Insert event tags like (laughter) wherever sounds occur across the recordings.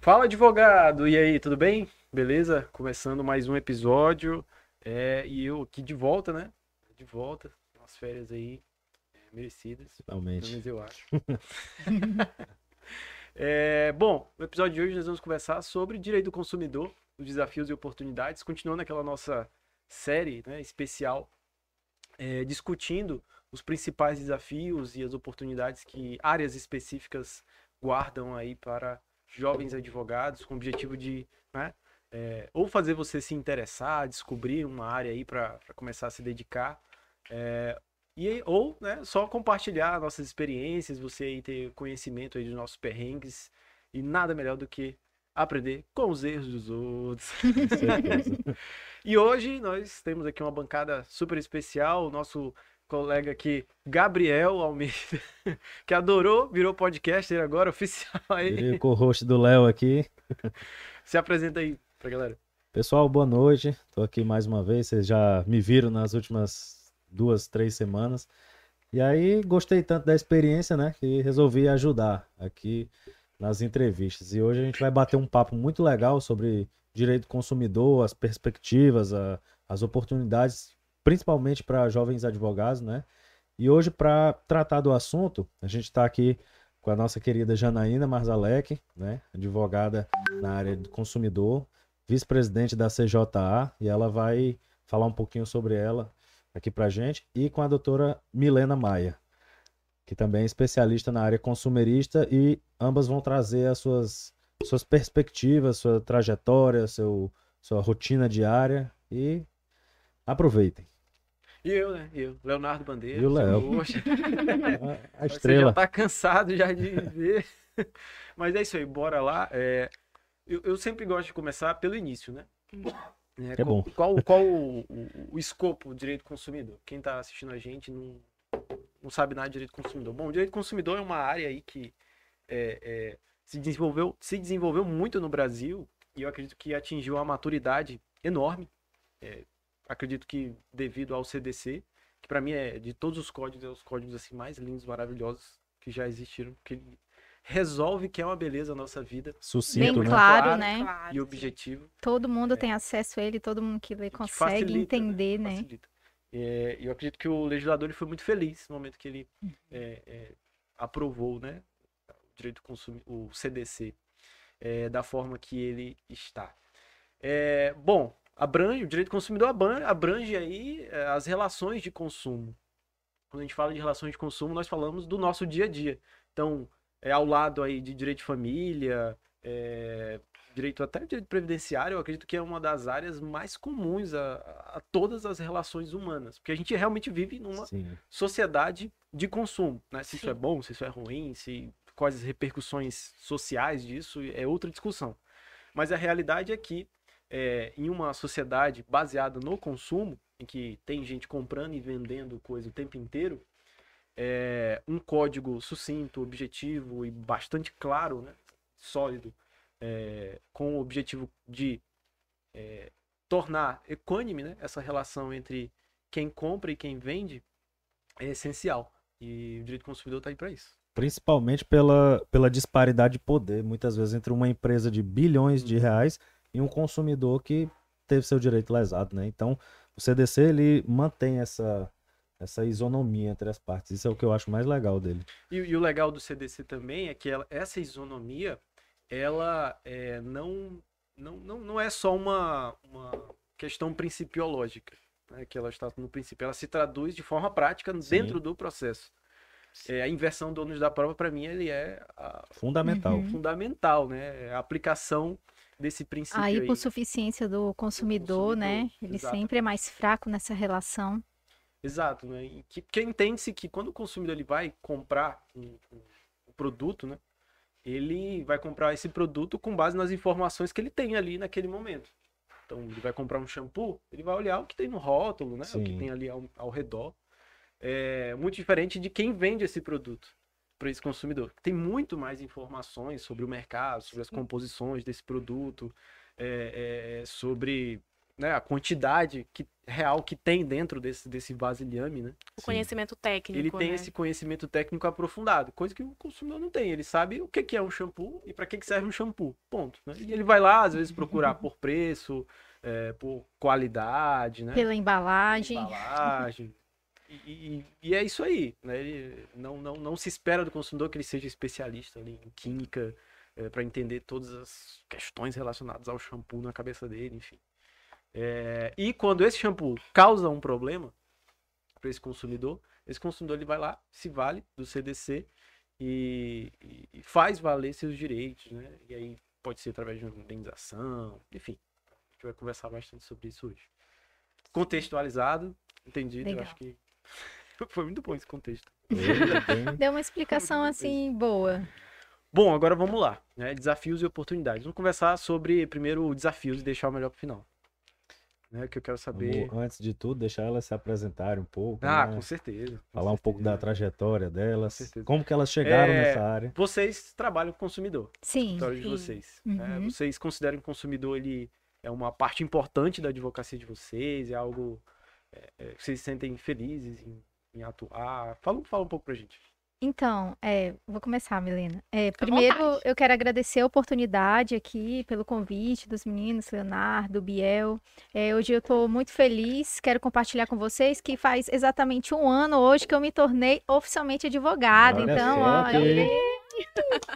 Fala, advogado! E aí, tudo bem? Beleza? Começando mais um episódio. É, e eu aqui de volta, né? De volta. Umas férias aí merecidas. Pelo Finalmente. menos eu acho. (laughs) (laughs) É, bom, no episódio de hoje nós vamos conversar sobre direito do consumidor, os desafios e oportunidades, continuando aquela nossa série né, especial, é, discutindo os principais desafios e as oportunidades que áreas específicas guardam aí para jovens advogados, com o objetivo de né, é, ou fazer você se interessar, descobrir uma área aí para começar a se dedicar, é, e, ou né, só compartilhar nossas experiências, você aí ter conhecimento aí dos nossos perrengues, e nada melhor do que aprender com os erros dos outros. (laughs) Com. (laughs) E hoje nós temos aqui uma bancada super especial, o nosso colega aqui, Gabriel Almeida, (laughs) que adorou, virou podcaster agora, oficial aí. Virei o co-host do Léo aqui. Se apresenta aí pra galera. Pessoal, boa noite. Tô aqui mais uma vez. Vocês já me viram nas últimas duas, três semanas. E aí, gostei tanto da experiência, né? Que resolvi ajudar aqui nas entrevistas. E hoje a gente vai bater um papo muito legal sobre direito do consumidor, as perspectivas, a- as oportunidades, principalmente para jovens advogados, né? E hoje, para tratar do assunto, a gente está aqui com a nossa querida Janaína Marzalek, né? Advogada na área do consumidor, vice-presidente da CJA, e ela vai falar um pouquinho sobre ela aqui pra gente, e com a doutora Milena Maia, que também é especialista na área consumerista, e ambas vão trazer as suas, suas perspectivas, sua trajetória, seu, sua rotina diária, e aproveitem. E eu, né? Eu, Leonardo Bandeira. E o Léo. A, (laughs) a Você estrela. já tá cansado já de ver. Mas é isso aí, bora lá. É, eu, eu sempre gosto de começar pelo início, né? É, É qual, bom. Qual, qual o, o- escopo do direito do consumidor? Quem tá assistindo a gente não, não sabe nada de direito do consumidor. Bom, o direito do consumidor é uma área aí que é, é, se, desenvolveu, se desenvolveu muito no Brasil e eu acredito que atingiu uma maturidade enorme. É, acredito que devido ao CDC, que para mim é de todos os códigos, é os códigos assim mais lindos, maravilhosos que já existiram, que ele resolve que é uma beleza a nossa vida Sucinto, Bem né? claro, Claro, né? Claro, e objetivo. Todo mundo tem acesso a ele, todo mundo que lê consegue facilita, entender, né? Facilita. É, eu acredito que o legislador ele foi muito feliz no momento que ele Uhum. é, é, aprovou né, o direito do consumidor, o CDC, é, da forma que ele está. É, bom, abrange, o direito do consumidor abrange, abrange aí é, as relações de consumo. Quando a gente fala de relações de consumo, nós falamos do nosso dia a dia. Então, é ao lado aí de direito de família, é, direito até direito previdenciário, eu acredito que é uma das áreas mais comuns a, a todas as relações humanas, porque a gente realmente vive numa Sim. sociedade de consumo, né? Se isso é Sim. bom, se isso é ruim, se quais as repercussões sociais disso é outra discussão. Mas a realidade é que é, em uma sociedade baseada no consumo, em que tem gente comprando e vendendo coisa o tempo inteiro, é, um código sucinto, objetivo e bastante claro, né? sólido, é, com o objetivo de é, tornar equânime né? essa relação entre quem compra e quem vende, é essencial. E o direito do consumidor está aí para isso. Principalmente pela, pela disparidade de poder, muitas vezes, entre uma empresa de bilhões de reais e um consumidor que teve seu direito lesado, né? Então, o CDC, ele mantém essa, essa isonomia entre as partes. Isso é o que eu acho mais legal dele. E, e o legal do CDC também é que ela- essa isonomia, ela é, não, não, não, não é só uma, uma questão principiológica, né, que ela está no princípio, ela se traduz de forma prática dentro do processo. É, a inversão do ônus da prova, para mim, ele é a- Fundamental. Uhum. fundamental, né? É A aplicação desse princípio A aí. hipossuficiência do consumidor, né? consumidor, Ele exatamente. sempre é mais fraco nessa relação. Exato, né? Que, porque entende-se que quando o consumidor ele vai comprar um, um- produto, né? Ele vai comprar esse produto com base nas informações que ele tem ali naquele momento. Então, ele vai comprar um shampoo, ele vai olhar o que tem no rótulo, né? O que Sim. tem ali ao, ao redor. é, muito diferente de quem vende esse produto para esse consumidor. Tem muito mais informações sobre o mercado, sobre as composições desse produto, é, é, sobre né, a quantidade que, real que tem dentro desse, desse vasilhame, né? O conhecimento técnico. Ele tem né? esse conhecimento técnico aprofundado, coisa que o consumidor não tem. Ele sabe o que que é um shampoo e para que que serve um shampoo, ponto. né? E ele vai lá, às vezes, procurar por preço, é, por qualidade, né? Pela embalagem. embalagem. E, e- e é isso aí, né? Ele não, não, não se espera do consumidor que ele seja especialista ali em química para entender todas as questões relacionadas ao shampoo na cabeça dele, enfim. É, e quando esse shampoo causa um problema para esse consumidor, esse consumidor ele vai lá, se vale do CDC e, e- faz valer seus direitos, né? E aí pode ser através de uma indenização, enfim. A gente vai conversar bastante sobre isso hoje. Contextualizado, entendido, eu Legal. acho que (laughs) foi muito bom esse contexto. Bem- (laughs) Deu uma explicação assim boa. Bom, agora vamos lá, né? Desafios e oportunidades. Vamos conversar sobre primeiro desafios e deixar o melhor pro final. Né? Que eu quero saber. Vamos, antes de tudo, deixar elas se apresentarem um pouco. Ah, né? com certeza. com Falar um pouco da certeza. trajetória delas, certeza. como que elas chegaram É, nessa área. Vocês trabalham com consumidor, Sim. história de vocês. né? Uhum. Vocês consideram que o consumidor ele é uma parte importante da advocacia de vocês? É algo é, é, que vocês se sentem felizes em, em atuar? Fala, fala um pouco pra gente. Então, é, vou começar, Milena. É, Fica à primeiro, vontade. eu quero agradecer a oportunidade aqui, pelo convite dos meninos, Leonardo, Biel. É, hoje eu estou muito feliz, quero compartilhar com vocês que faz exatamente um ano hoje que eu me tornei oficialmente advogada. Olha então, só, ó, que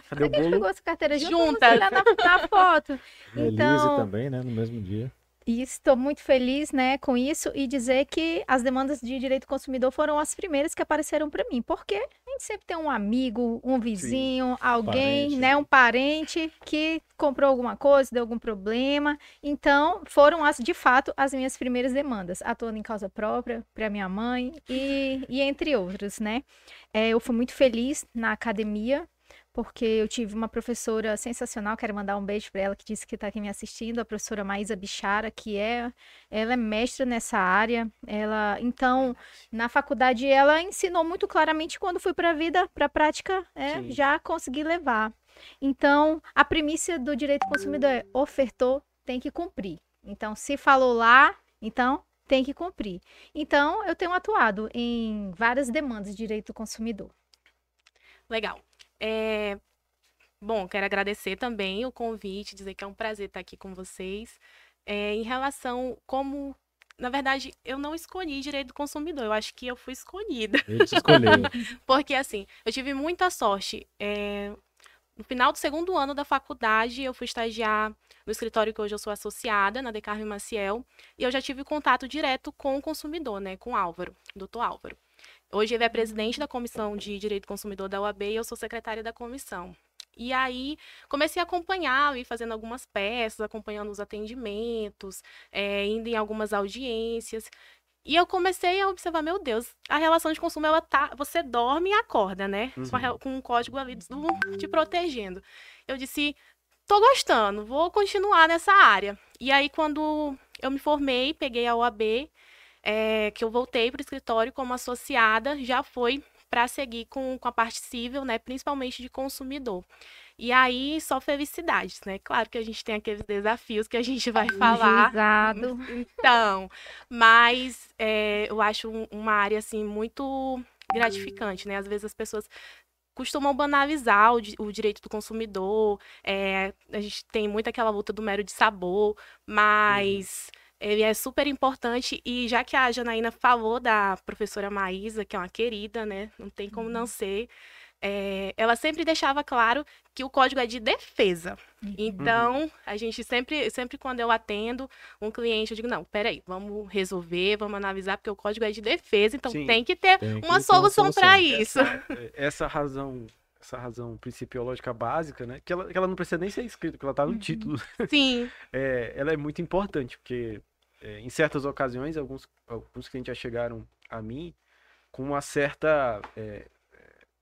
Cadê o bolo? pegou essa carteira junto? Juntas. Olhar na, na foto. Elise Então, também, né? No mesmo dia. E estou muito feliz, né, com isso e dizer que as demandas de direito do consumidor foram as primeiras que apareceram para mim, porque a gente sempre tem um amigo, um vizinho, alguém, Parente. né, um parente que comprou alguma coisa, deu algum problema. Então, foram as de fato as minhas primeiras demandas, atuando em causa própria para minha mãe e, e entre outros, né? É, eu fui muito feliz na academia porque eu tive uma professora sensacional, quero mandar um beijo para ela que disse que está aqui me assistindo, a professora Maísa Bichara, que é ela é mestra nessa área. Ela, então, na faculdade ela ensinou muito claramente quando fui para a vida, para a prática, é, já consegui levar. Então, a primícia do direito do consumidor é ofertou, tem que cumprir. Então, se falou lá, então tem que cumprir. Então, eu tenho atuado em várias demandas de direito do consumidor. Legal. É, Bom, quero agradecer também o convite, dizer que é um prazer estar aqui com vocês. É, em relação como. Na verdade, eu não escolhi direito do consumidor, eu acho que eu fui escolhida. Te escolheu. (laughs) Porque, assim, eu tive muita sorte. É, No final do segundo ano da faculdade, eu fui estagiar no escritório que hoje eu sou associada, na Decarme Maciel, e eu já tive contato direto com o consumidor, né, com o Álvaro, doutor Álvaro. Hoje ele é presidente da Comissão de Direito do Consumidor da UAB e eu sou secretária da comissão. E aí comecei a acompanhá-lo e fazendo algumas peças, acompanhando os atendimentos, é, indo em algumas audiências. E eu comecei a observar, meu Deus, a relação de consumo, ela tá. Você dorme e acorda, né? Re- com um código ali do- te protegendo. Eu disse, tô gostando, vou continuar nessa área. E aí, quando eu me formei, peguei a OAB, é, que eu voltei para o escritório como associada, já foi para seguir com, com a parte civil, né? Principalmente de consumidor. E aí, só felicidades, né? Claro que a gente tem aqueles desafios que a gente vai falar. Juizado. (laughs) Então, mas é, eu acho um- uma área assim muito gratificante, né? Às vezes as pessoas costumam banalizar o, o direito do consumidor. é, a gente tem muito aquela luta do mero de sabor, mas ele é super importante. E já que a Janaína falou da professora Maísa, que é uma querida, né? Não tem como não ser. é, ela sempre deixava claro que o código é de defesa. Então, a gente sempre, sempre quando eu atendo um cliente, eu digo, não, peraí, vamos resolver, vamos analisar, porque o código é de defesa, então Sim. tem que ter Tem que uma ter solução para solução. isso. É, essa razão essa razão principiológica básica, né? Que ela, que ela não precisa nem ser escrita, que ela tá no título. (laughs) Sim, É, ela é muito importante, porque é, em certas ocasiões, alguns, alguns clientes já chegaram a mim com uma certa é,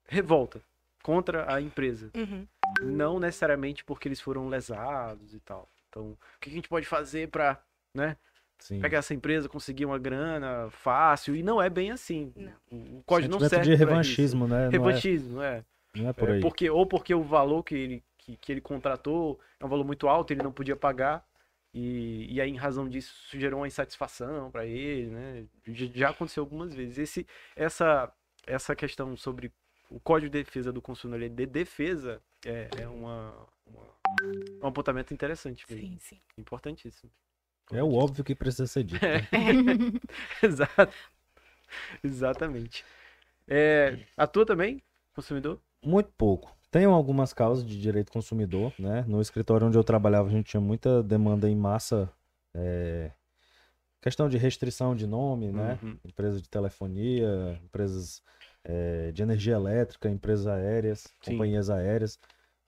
revolta contra a empresa. uhum, Não necessariamente porque eles foram lesados e tal. Então, o que a gente pode fazer para, né? Sim. pegar essa empresa, conseguir uma grana fácil, e não é bem assim. Não. O código não Sentimento serve de revanchismo, né? isso. Não é, Revanchismo, é. Não é por É, aí. porque, ou porque o valor que ele, que, que ele contratou é um valor muito alto, ele não podia pagar. E, e aí, em razão disso, isso gerou uma insatisfação para ele, né? Já, aconteceu algumas vezes. Esse, essa, essa questão sobre o Código de Defesa do Consumidor ele é de defesa é, é uma, uma- um apontamento interessante. Sim, sim. importantíssimo. É o óbvio que precisa ser dito. né? (laughs) Exato. Exatamente. É, a tua também, consumidor? Muito pouco. Tenho algumas causas de direito consumidor, né? No escritório onde eu trabalhava, a gente tinha muita demanda em massa, é, questão de restrição de nome, né? Uhum. Empresas de telefonia, empresas é, de energia elétrica, empresas aéreas, Sim. companhias aéreas.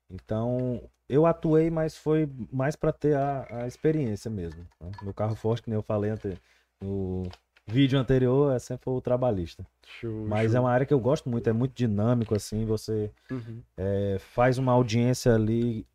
Então, eu atuei, mas foi mais para ter a, a experiência mesmo. né? Meu carro forte, que nem eu falei ante- no vídeo anterior, é sempre o trabalhista. Show, Mas é uma área que eu gosto muito, é muito dinâmico, assim, você Uhum. é, faz uma audiência ali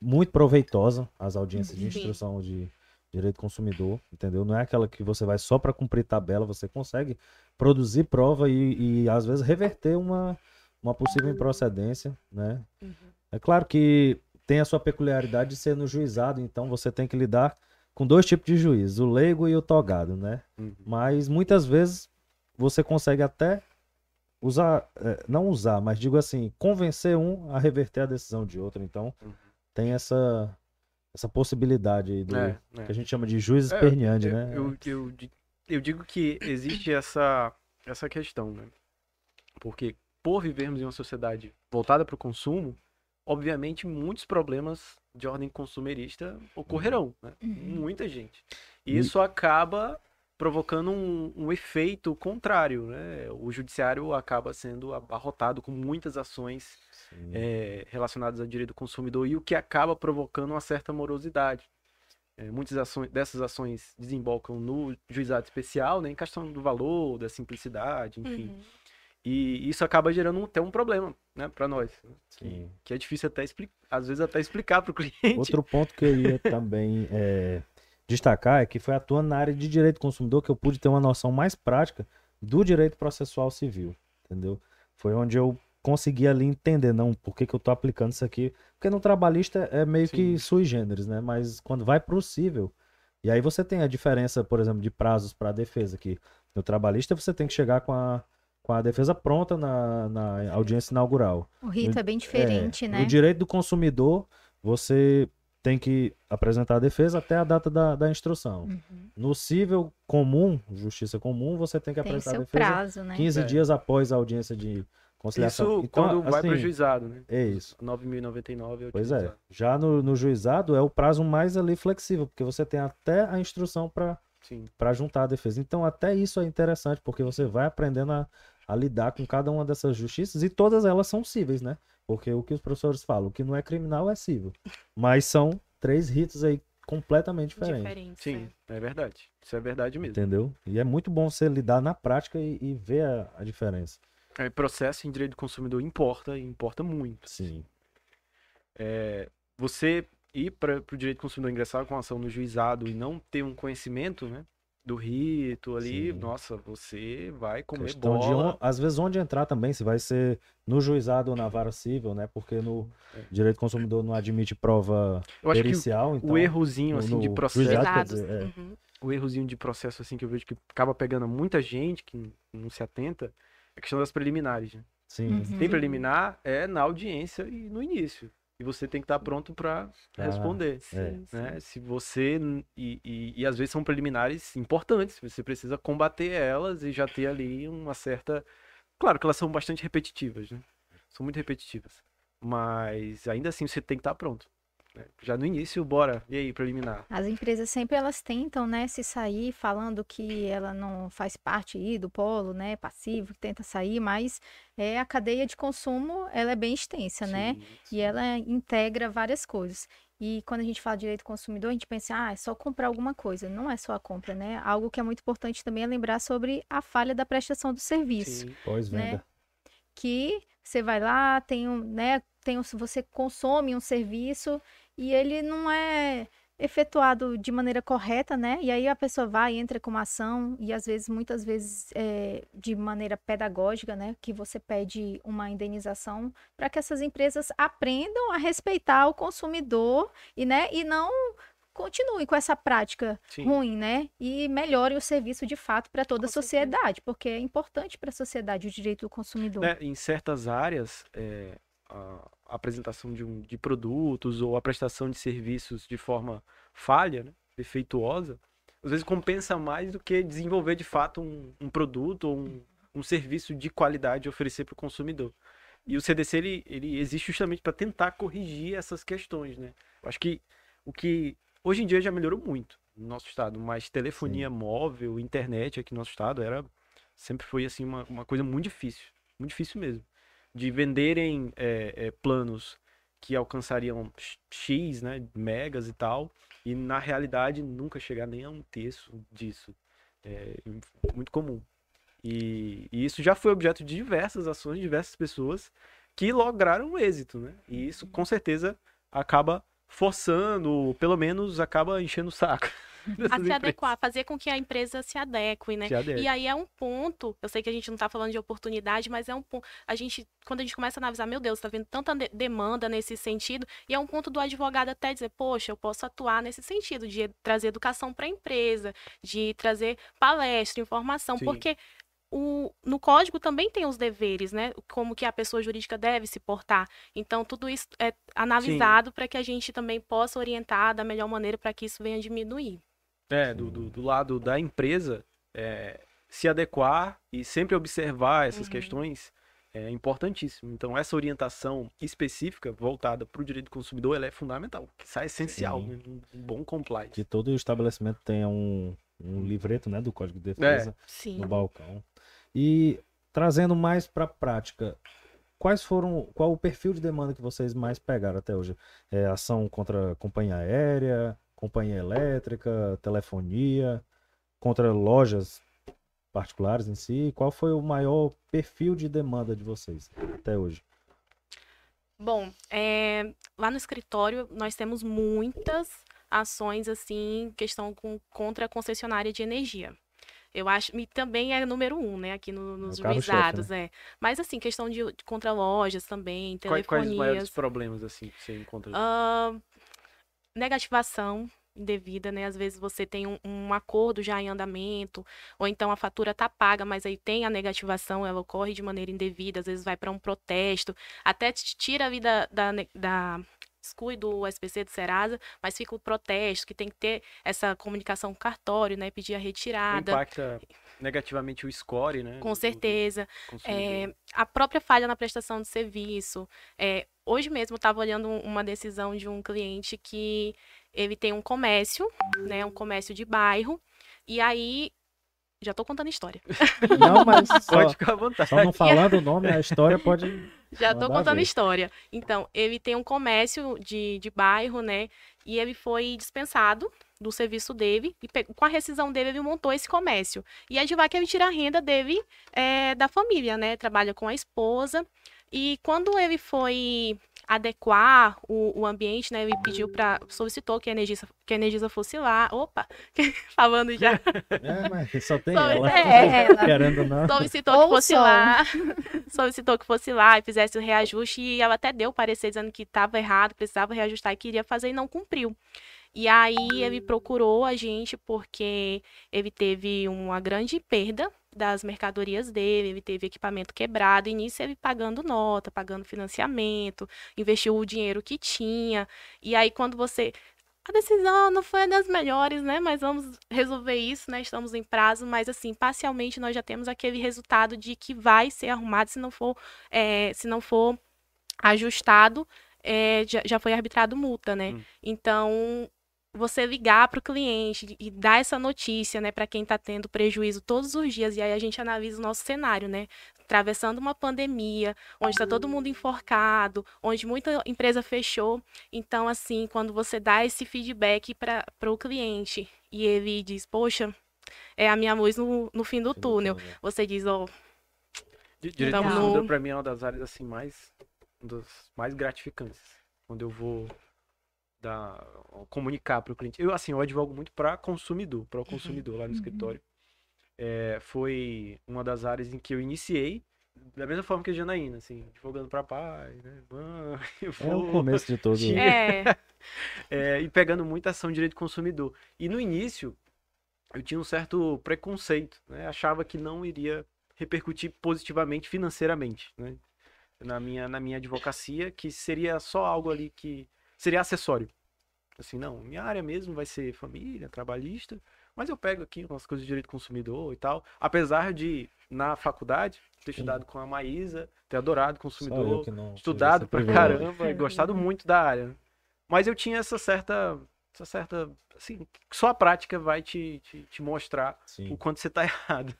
muito proveitosa, as audiências de instrução de direito do consumidor, entendeu? Não é aquela que você vai só para cumprir tabela, você consegue produzir prova e, e, às vezes reverter uma, uma possível improcedência, né? Uhum. É claro que tem a sua peculiaridade de ser no juizado, então você tem que lidar com dois tipos de juiz, o leigo e o togado, né? Uhum. Mas muitas vezes você consegue até usar, é, não usar, mas digo assim, convencer um a reverter a decisão de outro. Então Uhum. tem essa essa possibilidade aí do É, é. que a gente chama de juiz É, esperneante, eu, né? Eu, eu, eu digo que existe essa, essa questão, né? Porque por vivermos em uma sociedade voltada para o consumo, obviamente muitos problemas de ordem consumerista ocorrerão, né? Uhum. Muita gente. E isso acaba provocando um, um efeito contrário, né? O judiciário acaba sendo abarrotado com muitas ações é, relacionadas ao direito do consumidor e o que acaba provocando uma certa morosidade. É, muitas ações, dessas ações desembocam no juizado especial, né, em questão do valor, da simplicidade, enfim. Uhum. E isso acaba gerando até um problema, né, para nós, que, Sim. que é difícil até explicar, às vezes até explicar para o (laughs) cliente. Outro ponto que eu ia também (laughs) é, destacar é que foi atuando na área de direito do consumidor que eu pude ter uma noção mais prática do direito processual civil, entendeu? Foi onde eu consegui ali entender, não, por que, que eu tô aplicando isso aqui. Porque no trabalhista é meio Sim. que sui generis, né? Mas quando vai pro civil, e aí você tem a diferença, por exemplo, de prazos para defesa, que no trabalhista você tem que chegar com a, com a defesa pronta na, na audiência inaugural. O rito é bem diferente, É, né? No direito do consumidor, você tem que apresentar a defesa até a data da, da instrução. Uhum. No cível comum, justiça comum, você tem que Tem apresentar a defesa prazo, né? 15 É. dias após a audiência de conciliação. Isso quando vai para o assim, juizado, né? É isso. 9.099 é o Pois é. Já no, no juizado é o prazo mais ali flexível, porque você tem até a instrução para para juntar a defesa. Então, até isso é interessante, porque você vai aprendendo a, a lidar com cada uma dessas justiças e todas elas são cíveis, né? Porque o que os professores falam, o que não é criminal é cível. Mas são três ritos aí completamente diferentes. Diferente. Sim, é verdade. Isso é verdade mesmo. Entendeu? E é muito bom você lidar na prática e, e ver a, a diferença. É, processo em direito do consumidor importa, e importa muito. Sim. você ir para o direito do consumidor ingressar com ação no juizado e não ter um conhecimento, né, do rito ali, Sim. nossa, você vai comer Questão de bola. on- às vezes onde entrar também, se vai ser no juizado ou na vara civil, né? Porque no É. direito do consumidor não admite prova Eu acho que pericial, o então errozinho no- assim de processo, juizado, dizer, é. Uhum. o errozinho de processo assim que eu vejo que acaba pegando muita gente que não se atenta, é a questão das preliminares, né? sim, Uhum. Tem preliminar é na audiência e no início. E você tem que estar pronto para Ah, responder. é. Né? Se você. E, e, e às vezes são preliminares importantes, você precisa combater elas e já ter ali uma certa. Claro que elas são bastante repetitivas, né? São muito repetitivas. Mas ainda assim você tem que estar pronto. Já no início, bora. E aí, preliminar? As empresas sempre elas tentam, né, se sair falando que ela não faz parte aí do polo, né, passivo, que tenta sair, mas é a cadeia de consumo, ela é bem extensa, né? Sim, E sim. ela integra várias coisas. E quando a gente fala de direito do consumidor, a gente pensa, ah, é só comprar alguma coisa. Não é só a compra, né? Algo que é muito importante também é lembrar sobre a falha da prestação do serviço Sim. pós-venda. né? que você vai lá, tem um, né, tem um, você consome um serviço e ele não é efetuado de maneira correta, né? E aí a pessoa vai, entra com uma ação e às vezes, muitas vezes, é, de maneira pedagógica, né? Que você pede uma indenização para que essas empresas aprendam a respeitar o consumidor e, né? E não continuem com essa prática Sim. ruim, né? E melhorem o serviço de fato para toda a Com certeza. sociedade, porque é importante para a sociedade o direito do consumidor. né, em certas áreas, é, a a apresentação de, um, de produtos ou a prestação de serviços de forma falha, né, defeituosa, às vezes compensa mais do que desenvolver de fato um, um produto ou um, um serviço de qualidade a oferecer para o consumidor. E o CDC ele, ele existe justamente para tentar corrigir essas questões, né? Eu acho que o que hoje em dia já melhorou muito no nosso estado, mas telefonia móvel, internet aqui no nosso estado era sempre foi assim uma, uma coisa muito difícil, muito difícil mesmo, de venderem é, é, planos que alcançariam x, né, megas e tal, e na realidade nunca chegar nem a um terço disso, é muito comum. E, e isso já foi objeto de diversas ações, de diversas pessoas que lograram êxito, né? E isso com certeza acaba forçando, pelo menos acaba enchendo o saco. (laughs) A se adequar, fazer com que a empresa se adeque, né? Se adeque. E aí é um ponto, eu sei que a gente não tá falando de oportunidade, mas é um ponto, a gente, quando a gente começa a analisar, meu Deus, tá vendo tanta de- demanda nesse sentido, e é um ponto do advogado até dizer, poxa, eu posso atuar nesse sentido, de trazer educação para a empresa, de trazer palestra, informação, Sim. porque o, no código também tem os deveres, né? Como que a pessoa jurídica deve se portar. Então, tudo isso é analisado para que a gente também possa orientar da melhor maneira para que isso venha a diminuir. É, do, do, do lado da empresa, é, se adequar e sempre observar essas Uhum. questões é importantíssimo. Então, essa orientação específica voltada para o direito do consumidor, ela é fundamental. Isso é essencial, né? um bom compliance. Que todo estabelecimento tenha um, um livreto, né, do Código de Defesa Sim. no balcão. E trazendo mais para a prática, quais foram, qual o perfil de demanda que vocês mais pegaram até hoje? É ação contra companhia aérea, companhia elétrica, telefonia, contra lojas particulares em si? Qual foi o maior perfil de demanda de vocês até hoje? Bom, é, lá no escritório nós temos muitas ações assim, questão com, contra a concessionária de energia. Eu acho, e também é número um, né, aqui no- nos o carro-chefe, juizados, é. Mas assim, questão de, de contra lojas também, Quais, quais os maiores telefonias, problemas assim que você encontra? ah, negativação indevida, né? Às vezes você tem um, um acordo já em andamento, ou então a fatura tá paga, mas aí tem a negativação, ela ocorre de maneira indevida, às vezes vai para um protesto, até te tira a vida da, da exclui do SPC do Serasa, mas fica o protesto, que tem que ter essa comunicação com o cartório, né? Pedir a retirada. Impacta negativamente o score, né? Com certeza. É, a própria falha na prestação de serviço. É, hoje mesmo eu estava olhando um- uma decisão de um cliente que ele tem um comércio, né, um comércio de bairro, e aí já estou contando a história. Não, mas (laughs) só, Pode ficar à vontade. só não falando o nome, a história pode. Já estou Manda contando a história. Então, ele tem um comércio de, de bairro, né? E ele foi dispensado do serviço dele. E com a rescisão dele, ele montou esse comércio. E é de lá que ele tira a renda dele é, da família, né? Trabalha com a esposa. E quando ele foi adequar o, o ambiente, né? Ele pediu para solicitou que a Energisa, que a Energisa fosse lá. Opa, (laughs) falando já. É, mas só tem Só- ela. é, ela. Querendo não. solicitou Ou que fosse só. lá, (laughs) solicitou que fosse lá e fizesse o reajuste e ela até deu parecer dizendo que estava errado, precisava reajustar e queria fazer e não cumpriu. E aí ele procurou a gente porque ele teve uma grande perda das mercadorias dele, ele teve equipamento quebrado, e nisso ele pagando nota, pagando financiamento, investiu o dinheiro que tinha. E aí quando você a decisão não foi das melhores, né? Mas vamos resolver isso, né? Estamos em prazo, mas assim, parcialmente nós já temos aquele resultado de que vai ser arrumado se não for, eh, se não for ajustado, eh, já, já foi arbitrado multa, né? Hum. Então, você ligar para o cliente e dar essa notícia, né, para quem está tendo prejuízo todos os dias, e aí a gente analisa o nosso cenário, né? Atravessando uma pandemia, onde está todo mundo enforcado, onde muita empresa fechou. Então, assim, quando você dá esse feedback para o cliente e ele diz, poxa, é a minha luz no, no fim do túnel. Você diz, ó, Di- Direito Então, no- para mim é uma das áreas assim mais um dos mais gratificantes. Quando eu vou dar, comunicar para o cliente. Eu, assim, eu advogo muito para consumidor, para o consumidor lá no Uhum. escritório. É, foi uma das áreas em que eu iniciei, da mesma forma que a Janaína, assim, advogando para pai, né? Mãe, (laughs) É vô, o começo de todo. Tinha- É, (laughs) é, e pegando muita ação de direito do consumidor. E no início, eu tinha um certo preconceito, né? Achava que não iria repercutir positivamente financeiramente, né? Na minha, na minha advocacia, que seria só algo ali que seria acessório. Assim, não, minha área mesmo vai ser família, trabalhista, mas eu pego aqui umas coisas de direito do consumidor e tal. Apesar de, na faculdade, ter estudado com a Maísa, ter adorado consumidor, não estudado pra caramba e gostado (laughs) muito da área. né? Mas eu tinha essa certa, essa certa, assim, só a prática vai te, te, te mostrar o Sim. quanto você tá (laughs) errado.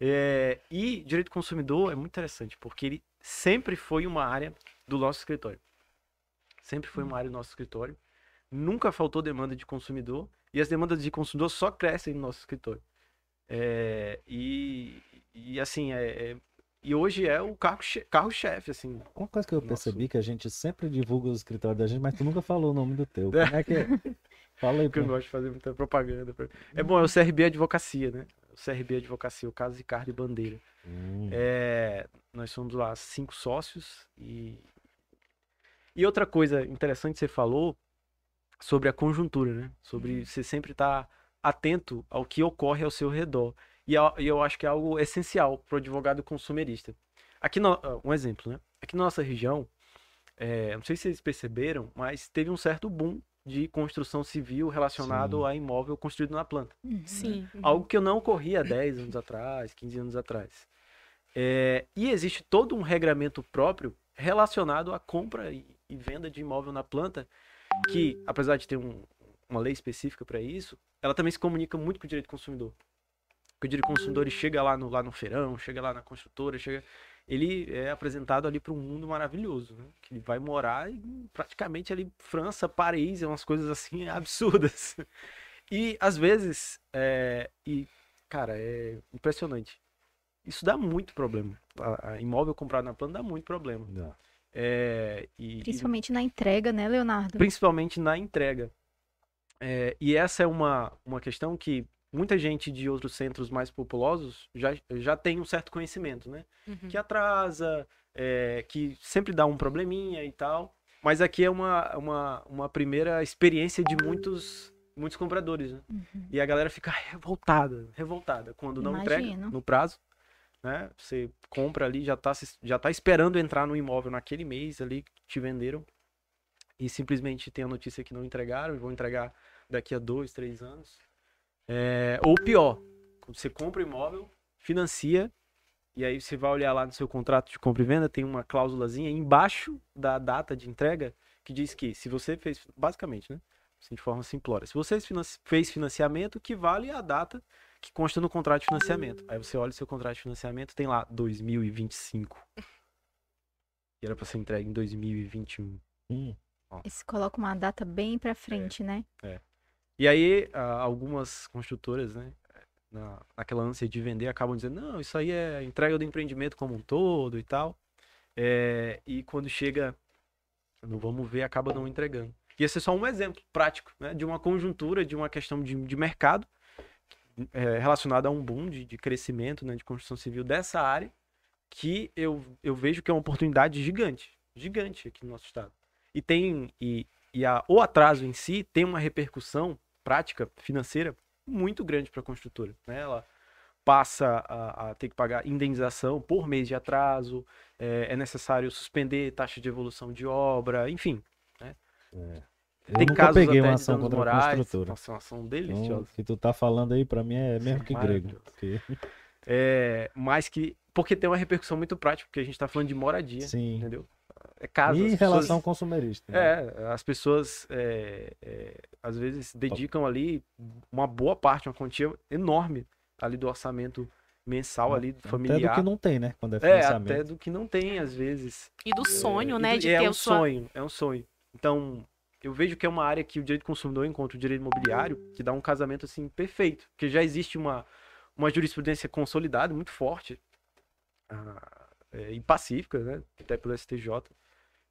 É, e direito do consumidor é muito interessante, porque ele sempre foi uma área do nosso escritório. Sempre foi uma área do nosso escritório. Nunca faltou demanda de consumidor. E as demandas de consumidor só crescem no nosso escritório. É, e, e assim, é, é- e hoje é o carro-chefe, carro-chefe, assim. Uma coisa que eu Nosso- percebi que a gente sempre divulga os escritórios da gente, mas tu nunca falou o nome do teu. Como é que é? (laughs) Fala aí, Porque eu gosto de fazer muita propaganda. É bom, é o CRB Advocacia, né? O CRB Advocacia, o caso Ricardo e Bandeira. Hum, É, nós somos lá cinco sócios e. E outra coisa interessante que você falou sobre a conjuntura, né? Sobre você sempre estar atento ao que ocorre ao seu redor. E a- e eu acho que é algo essencial para o advogado consumerista. Aqui, no- ah, um exemplo, né? Aqui na nossa região, é, não sei se vocês perceberam, mas teve um certo boom de construção civil relacionado Sim. a imóvel construído na planta. Uhum. sim. uhum. Algo que eu não ocorria há 10 anos atrás, 15 anos atrás. É, e existe todo um regramento próprio relacionado à compra e, e venda de imóvel na planta, que, apesar de ter um- uma lei específica para isso, ela também se comunica muito com o direito do consumidor. Porque o direito do consumidor chega lá no, lá no feirão, chega lá na construtora, chega, ele é apresentado ali para um mundo maravilhoso, né? que ele vai morar em, praticamente ali França, Paris, é umas coisas assim (laughs) absurdas. E às vezes, é, e cara, é impressionante. Isso dá muito problema. A, a imóvel comprado na planta dá muito problema. não. É, e, e Principalmente na entrega, né, Leonardo? principalmente na entrega. É, e essa é uma, uma questão que muita gente de outros centros mais populosos já, já tem um certo conhecimento, né? Uhum. Que atrasa, é, que sempre dá um probleminha e tal. Mas aqui é uma, uma, uma primeira experiência de muitos, muitos compradores, né? Uhum. E a galera fica revoltada, revoltada quando não entrega no prazo, né? Você compra ali, já tá, se- já tá esperando entrar no imóvel naquele mês ali que te venderam e simplesmente tem a notícia que não entregaram e vão entregar daqui a dois, três anos. É, ou pior, você compra o imóvel, financia e aí você vai olhar lá no seu contrato de compra e venda, tem uma cláusulazinha embaixo da data de entrega que diz que se você fez, basicamente, né? Assim, de forma simplória. Se você fez financiamento, que vale a data que consta no contrato de financiamento. Aí você olha o seu contrato de financiamento, tem lá 2025. E era pra ser entregue em 2021. Hum, Eles colocam uma data bem pra frente, né? E aí, ah, algumas construtoras, né, na, naquela ânsia de vender, acabam dizendo: não, isso aí é entrega do empreendimento como um todo e tal. É, e quando chega no vamos ver, acaba não entregando. E esse é só um exemplo prático né, de uma conjuntura, de uma questão de, de mercado é, relacionada a um boom de, de crescimento né, de construção civil dessa área, que eu, eu vejo que é uma oportunidade gigante, gigante aqui no nosso estado. E tem e, e a, o atraso em si tem uma repercussão prática financeira muito grande para a construtora. Né? Ela passa a, a ter que pagar indenização por mês de atraso, é, é necessário suspender taxa de evolução de obra, enfim. é. Eu tem nunca casos peguei até uma ação contra a morais. construtora. Nossa, é uma ação Então, deliciosa. o que tu tá falando aí pra mim é mesmo que grego. Porque, (laughs) É, mas que. Porque tem uma repercussão muito prática, porque a gente está falando de moradia, sim. entendeu? É casa. E as relação pessoas- consumerista. né? É, as pessoas é, é, às vezes dedicam ali uma boa parte, uma quantia enorme ali do orçamento mensal ali Até do familiar. que não tem, né? Quando é É, financiamento. até do que não tem, às vezes. E do sonho, É, né? e do- De é ter um o sua... sonho, é um sonho. Então, eu vejo que é uma área que o direito do consumidor encontra o direito imobiliário, que dá um casamento assim perfeito, porque já existe uma, uma jurisprudência consolidada, muito forte, ah, é, e pacífica, né, até pelo STJ,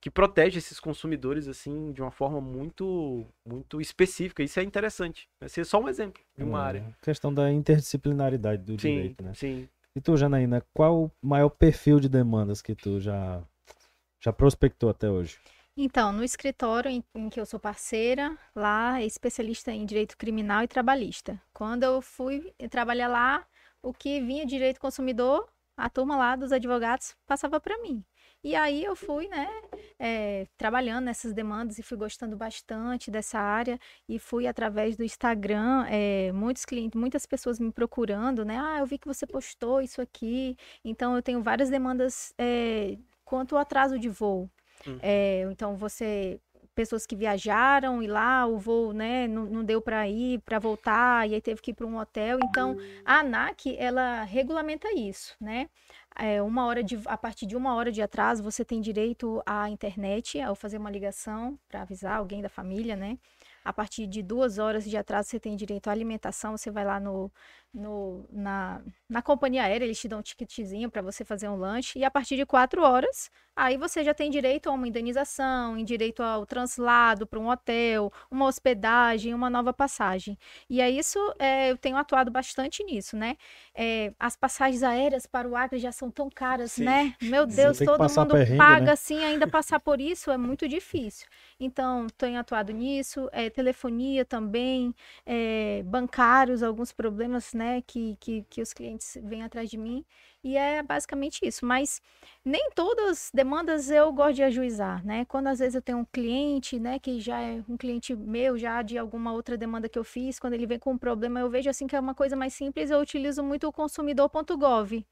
que protege esses consumidores assim de uma forma muito muito específica. Isso é interessante. Vai ser só um exemplo de uma É, área. Questão da interdisciplinaridade do Sim, direito, né? sim. E tu, Janaína, qual o maior perfil de demandas que tu já, já prospectou até hoje? Então, no escritório em, em que eu sou parceira, lá é especialista em direito criminal e trabalhista. Quando eu fui trabalhar lá, o que vinha direito consumidor, a turma lá dos advogados passava para mim. E aí eu fui, né, eh, trabalhando nessas demandas e fui gostando bastante dessa área e fui através do Instagram, eh, muitos clientes, muitas pessoas me procurando, né, ah, eu vi que você postou isso aqui, então eu tenho várias demandas eh, quanto ao atraso de voo. Uhum. É, então você pessoas que viajaram e lá o voo, né, não, não deu para ir, para voltar, e aí teve que ir para um hotel. Então, a ANAC, ela regulamenta isso, né? É, uma hora de, a partir de uma hora de atraso, você tem direito à internet, ao fazer uma ligação para avisar alguém da família, né? A partir de duas horas de atraso, você tem direito à alimentação. Você vai lá no, no, na, na companhia aérea, eles te dão um ticketzinho para você fazer um lanche. E a partir de quatro horas, aí você já tem direito a uma indenização, em direito ao translado para um hotel, uma hospedagem, uma nova passagem. E é isso, é, eu tenho atuado bastante nisso, né? É, as passagens aéreas para o Acre já são tão caras, Sim. né? Meu Deus, todo mundo perrengue, paga né? assim, ainda passar por isso é muito difícil. Então, tenho atuado nisso, é, telefonia também, é, bancários, alguns problemas, né, que, que, que os clientes vêm atrás de mim, e é basicamente isso. Mas nem todas as demandas eu gosto de ajuizar, né? Quando às vezes eu tenho um cliente, né, que já é um cliente meu, já de alguma outra demanda que eu fiz, quando ele vem com um problema, eu vejo assim que é uma coisa mais simples, eu utilizo muito o consumidor.gov.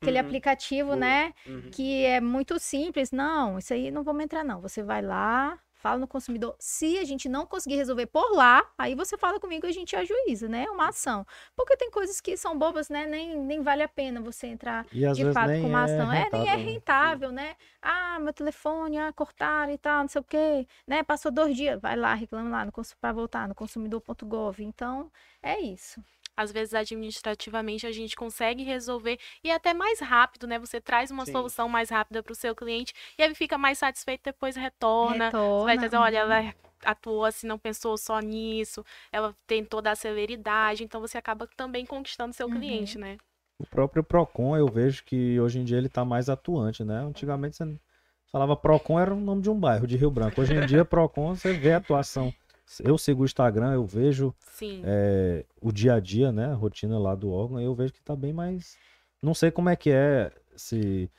Aquele Uhum. aplicativo, Boa. né? Uhum. que é muito simples. Não, isso aí não vamos entrar, não. Você vai lá, fala no consumidor. Se a gente não conseguir resolver por lá, aí você fala comigo e a gente ajuiza, né? É uma ação. Porque tem coisas que são bobas, né? Nem, nem vale a pena você entrar E de fato nem com uma é ação. É, nem é rentável, né? rentável, né? Ah, meu telefone, ah, cortaram e tal, não sei o quê, né? Passou dois dias, vai lá, reclama lá para voltar no consumidor.gov. Então, é isso. Às vezes, administrativamente, a gente consegue resolver e é até mais rápido, né? Você traz uma Sim. solução mais rápida para o seu cliente e ele fica mais satisfeito, depois retorna. Você vai Retorna. dizer, olha, ela atuou assim, não pensou só nisso, ela tem toda a celeridade, então você acaba também conquistando seu Uhum. cliente, né? O próprio Procon, eu vejo que hoje em dia ele tá mais atuante, né? Antigamente você falava Procon era o nome de um bairro de Rio Branco. Hoje em dia, Procon, você vê a atuação. Eu sigo o Instagram, eu vejo é, o dia a dia, né? A rotina lá do órgão, eu vejo que tá bem mais. Não sei como é que é se.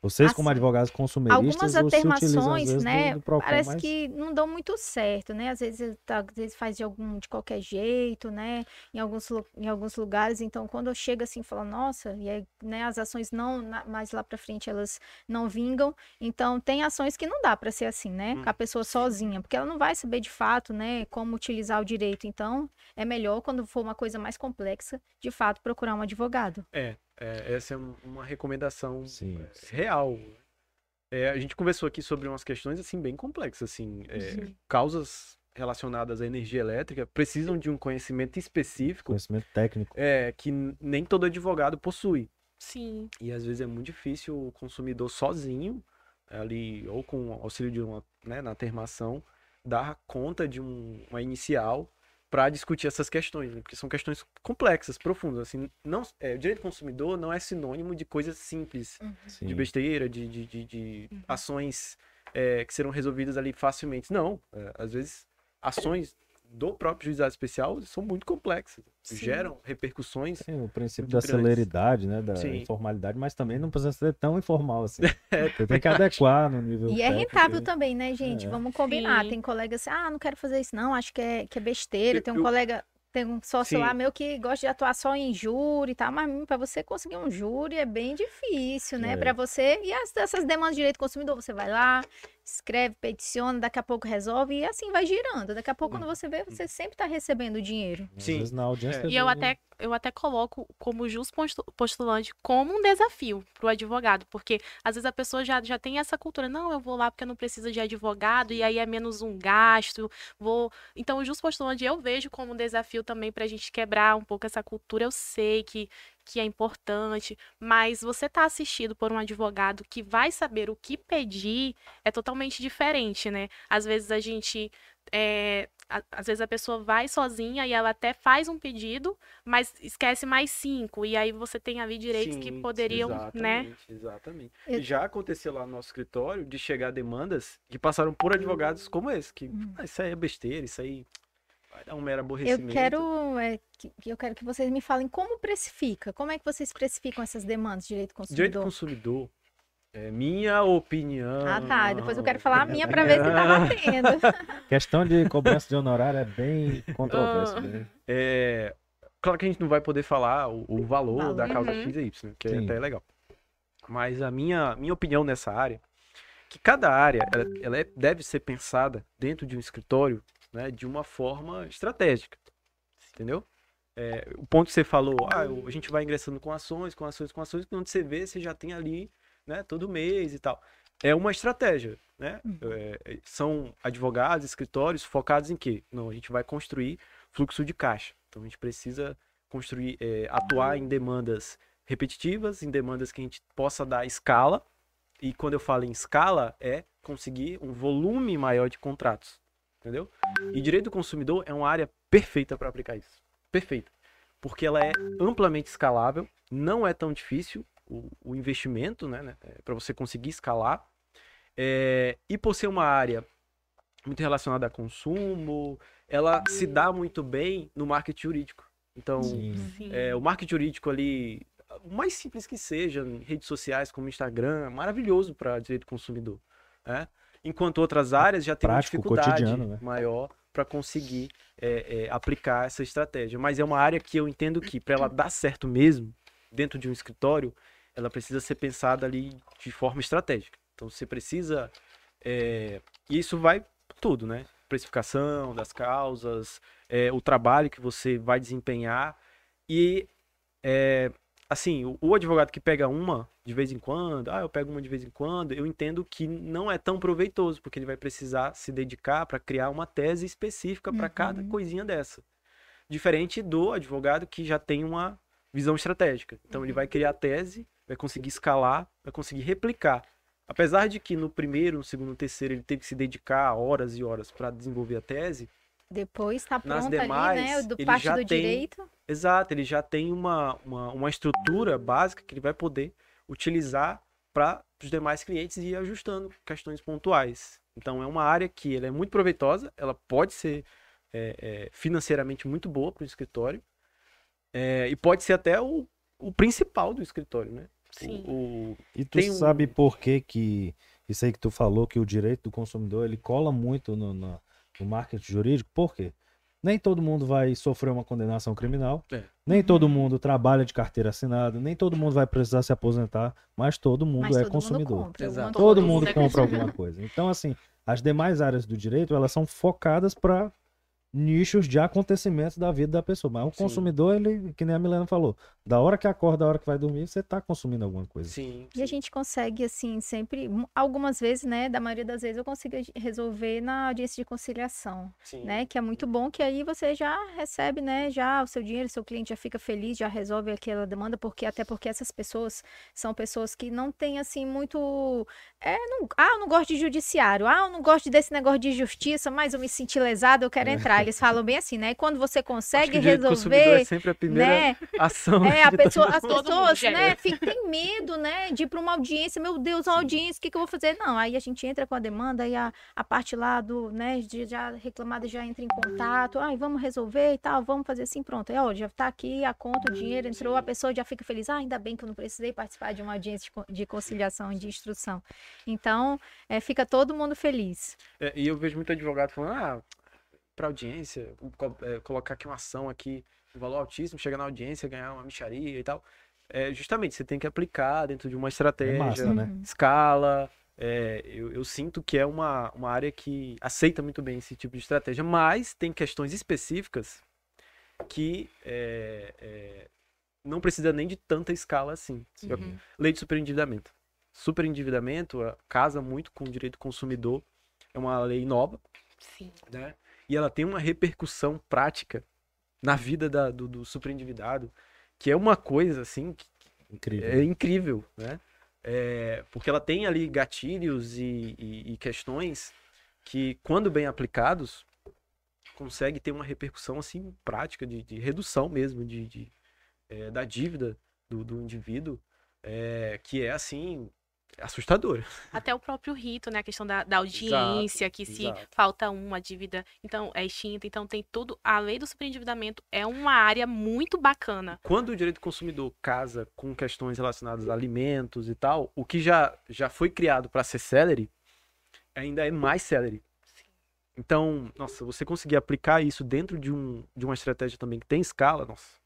Vocês, como Assim, advogados consumeristas, Algumas ou se utilizam, às alternações, vezes, né? do, do Procon, parece mas- que não dão muito certo, né? Às vezes, tá- às vezes faz de algum de qualquer jeito, né? Em alguns, em alguns lugares. Então, quando eu chego assim, e falo, nossa, e aí, né? As ações não na- mais lá para frente elas não vingam. Então, tem ações que não dá para ser assim, né? Hum, Com a pessoa sozinha, porque ela não vai saber de fato, né? Como utilizar o direito. Então, é melhor quando for uma coisa mais complexa, de fato, procurar um advogado. É, é, essa é um- uma recomendação Sim. é, real. É, a gente conversou aqui sobre umas questões assim bem complexas, assim, é, Sim. causas relacionadas à energia elétrica precisam de um conhecimento específico Conhecimento técnico. é, que nem todo advogado possui. Sim. E às vezes é muito difícil o consumidor sozinho, ali, ou com auxílio de uma, né, na termação, dar conta de um- uma inicial para discutir essas questões, né? porque são questões complexas, profundas. Assim, não, é, o direito do consumidor não é sinônimo de coisas simples, Sim. de besteira, de, de, de- de Uhum. ações é, que serão resolvidas ali facilmente. Não, é, às vezes ações do próprio juizado especial são muito complexas, Sim. geram repercussões. Tem o princípio da grandes. celeridade, né? Da Sim. informalidade, mas também não precisa ser tão informal assim. (laughs) É, Você tem que adequar no nível. E é técnico rentável e- também, né, gente? É. Vamos combinar. Sim. Tem colegas assim, ah, não quero fazer isso, não, acho que é, que é besteira. Eu- Tem um eu- colega, tem um sócio Sim. lá meu que gosta de atuar só em júri e tal, mas para você conseguir um júri é bem difícil, né? É. Para você. E as- essas demandas de direito do consumidor, você vai lá, escreve, peticiona, daqui a pouco resolve e assim vai girando. Daqui a pouco, quando você vê, você sempre está recebendo o dinheiro. Às Sim. vezes na audiência. É. E eu até, eu até coloco como justo postu- postulante como um desafio para o advogado, porque às vezes a pessoa já, já tem essa cultura, não, eu vou lá porque eu não preciso de advogado, e aí é menos um gasto, vou... Então, o justo postulante eu vejo como um desafio também para a gente quebrar um pouco essa cultura. Eu sei que, que é importante, mas você tá assistido por um advogado que vai saber o que pedir é totalmente diferente, né? Às vezes a gente é, a- às vezes a pessoa vai sozinha e ela até faz um pedido, mas esquece mais cinco. E aí você tem ali direitos que Sim, poderiam, né? exatamente, Exatamente. Eu- E Já aconteceu lá no nosso escritório de chegar demandas que passaram por advogados como esse, que Uhum. "Ah, isso aí é besteira, isso aí vai dar um mero Eu aborrecimento. quero, é, que, que eu quero que vocês me falem como precifica, como é que vocês precificam essas demandas de direito do Direito do consumidor? É minha opinião. Ah, tá. Depois eu quero falar a minha para ver se tá (laughs) batendo. (laughs) Questão de cobrança de honorário é bem controversa. Ah. né? É, claro que a gente não vai poder falar o, o valor Valor. da causa Uhum. X e Y, que é Sim. até legal. Mas a minha, minha opinião nessa área, que cada área ela, ela é- deve ser pensada dentro de um escritório né, de uma forma estratégica. Entendeu? É, o ponto que você falou, ah, a gente vai ingressando com ações, com ações, com ações, quando você vê, você já tem ali né, todo mês e tal. É uma estratégia, né? É, é, são advogados, escritórios focados em quê? Não, a gente vai construir fluxo de caixa. Então a gente precisa construir, é, atuar em demandas repetitivas, em demandas que a gente possa dar escala. E quando eu falo em escala, é conseguir um volume maior de contratos. Entendeu? E direito do consumidor é uma área perfeita para aplicar isso. Perfeita. Porque ela é amplamente escalável, não é tão difícil o, o investimento, né, para você conseguir escalar. É, e por ser uma área muito relacionada a consumo, ela se dá muito bem no marketing jurídico. Então, é, o marketing jurídico ali, o mais simples que seja, em redes sociais como Instagram, é maravilhoso para direito do consumidor. né? Enquanto outras áreas já tem uma dificuldade né? maior para conseguir é, é, aplicar essa estratégia. Mas é uma área que eu entendo que, para ela dar certo mesmo, dentro de um escritório, ela precisa ser pensada ali de forma estratégica. Então você precisa. é, e isso vai tudo, né? Precificação das causas, é, o trabalho que você vai desempenhar. E é, assim, o, o advogado que pega uma de vez em quando, ah, eu pego uma de vez em quando, eu entendo que não é tão proveitoso, porque ele vai precisar se dedicar para criar uma tese específica para cada Uhum. coisinha dessa. Diferente do advogado que já tem uma visão estratégica. Então ele vai criar a tese, vai conseguir escalar, vai conseguir replicar. Apesar de que no primeiro, no segundo, no terceiro ele teve que se dedicar horas e horas para desenvolver a tese, Depois tá Nas pronto ali, demais, né? Do ele parte já do tem- direito. Exato, ele já tem uma, uma, uma estrutura básica que ele vai poder utilizar para os demais clientes e ir ajustando questões pontuais. Então é uma área que ela é muito proveitosa, ela pode ser é, é, financeiramente muito boa para o escritório é, e pode ser até o, o principal do escritório, né? Sim. O, o- E tu Tem um- sabe por que que isso aí que tu falou, que o direito do consumidor, ele cola muito no, no, no marketing jurídico? Por quê? Nem todo mundo vai sofrer uma condenação criminal, É. nem todo mundo trabalha de carteira assinada, nem todo mundo vai precisar se aposentar, mas todo mundo Mas é todo consumidor. mundo compra. Todo mundo compra alguma coisa. Então, assim, as demais áreas do direito, elas são focadas para nichos de acontecimentos da vida da pessoa. Mas o Sim. consumidor, ele, que nem a Milena falou, da hora que acorda, da hora que vai dormir, você tá consumindo alguma coisa. sim, E a sim. gente consegue, assim, sempre, algumas vezes, né, da maioria das vezes eu consigo resolver na audiência de conciliação, sim. né, que é muito bom, que aí você já recebe, né, já o seu dinheiro, seu cliente já fica feliz, já resolve aquela demanda, porque até porque essas pessoas são pessoas que não têm, assim, muito, é, não, ah, eu não gosto de judiciário, ah, eu não gosto desse negócio de justiça, mas eu me senti lesado, eu quero (laughs) entrar. Eles falam bem assim, né, e quando você É. Acho que consegue consumidor resolver, é sempre a primeira né, ação. é, a pessoa, as pessoas, né, ficam, tem medo, né, de ir para uma audiência. Meu Deus, uma audiência, o que, que eu vou fazer? Não, aí a gente entra com a demanda e a, a parte lá do, né, de já reclamada já entra em contato. Ai, vamos resolver e tal, vamos fazer assim, pronto. É, ó, já tá aqui a conta, o dinheiro entrou, a pessoa já fica feliz. Ah, ainda bem que eu não precisei participar de uma audiência de conciliação e de instrução. Então, é, fica todo mundo feliz. É, e eu vejo muito advogado falando, ah, para audiência, é, colocar aqui uma ação aqui, um valor altíssimo, chegar na audiência, ganhar uma micharia e tal. É, justamente, você tem que aplicar dentro de uma estratégia, massa, né? Uhum. escala. é, eu, eu sinto que é uma, uma área que aceita muito bem esse tipo de estratégia, mas tem questões específicas que é, é, não precisa nem de tanta escala assim. Uhum. Lei de superendividamento. Superendividamento ah, casa muito com o direito do consumidor. É uma lei nova, Sim. né? E ela tem uma repercussão prática na vida da- do, do superendividado que é uma coisa assim que Incrível. é incrível, né? É, porque ela tem ali gatilhos e, e- e questões que, quando bem aplicados, consegue ter uma repercussão assim prática de, de redução mesmo de, de, é, da dívida do, do indivíduo, é, que é assim assustadora. Até o próprio rito, né? A questão da, da audiência, que se exato. falta uma dívida, então é extinta. Então tem tudo. A lei do superendividamento é uma área muito bacana. Quando o direito do consumidor casa com questões relacionadas a alimentos e tal, o que já, já foi criado para ser celery ainda é mais celery. Então, nossa, você conseguir aplicar isso dentro de, um, de uma estratégia também que tem escala, nossa.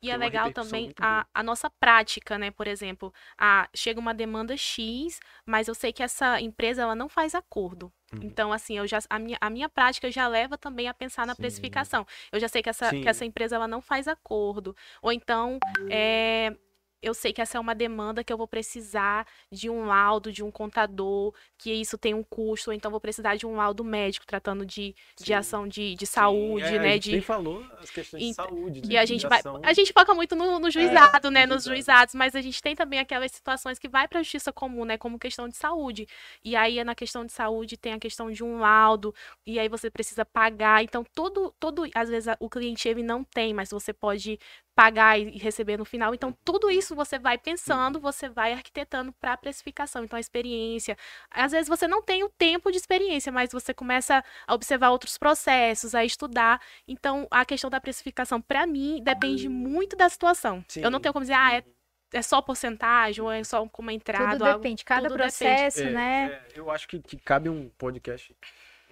E Tem é legal também a, a nossa prática, né? Por exemplo, a, chega uma demanda X, mas eu sei que essa empresa ela não faz acordo. Uhum. Então, assim, eu já, a, minha, a minha prática já leva também a pensar na Sim. precificação. Eu já sei que essa, Sim. que essa empresa ela não faz acordo. Ou então, é, eu sei que essa é uma demanda que eu vou precisar de um laudo, de um contador, que isso tem um custo, ou então vou precisar de um laudo médico tratando de, de Sim. ação de, de Sim, saúde, é, A né? gente De, falou as questões de saúde. e né, a gente vai. A gente foca muito no, no juizado, né? no Nos juizado. juizados, mas a gente tem também aquelas situações que vai para a justiça comum, né? Como questão de saúde. E aí, na questão de saúde, tem a questão de um laudo, e aí você precisa pagar. Então, tudo, todo, às vezes a- o cliente ele não tem, mas você pode pagar e receber no final. Então, tudo isso você vai pensando, você vai arquitetando para a precificação. Então, a experiência. Às vezes você não tem o tempo de experiência, mas você começa a observar outros processos, a estudar. Então, a questão da precificação, para mim, depende muito da situação. Eu não Sim. tenho como dizer, ah, é, é só porcentagem ou é só como entrada. Tudo depende, cada tudo depende. processo, É, né? é, eu acho que, que cabe um podcast,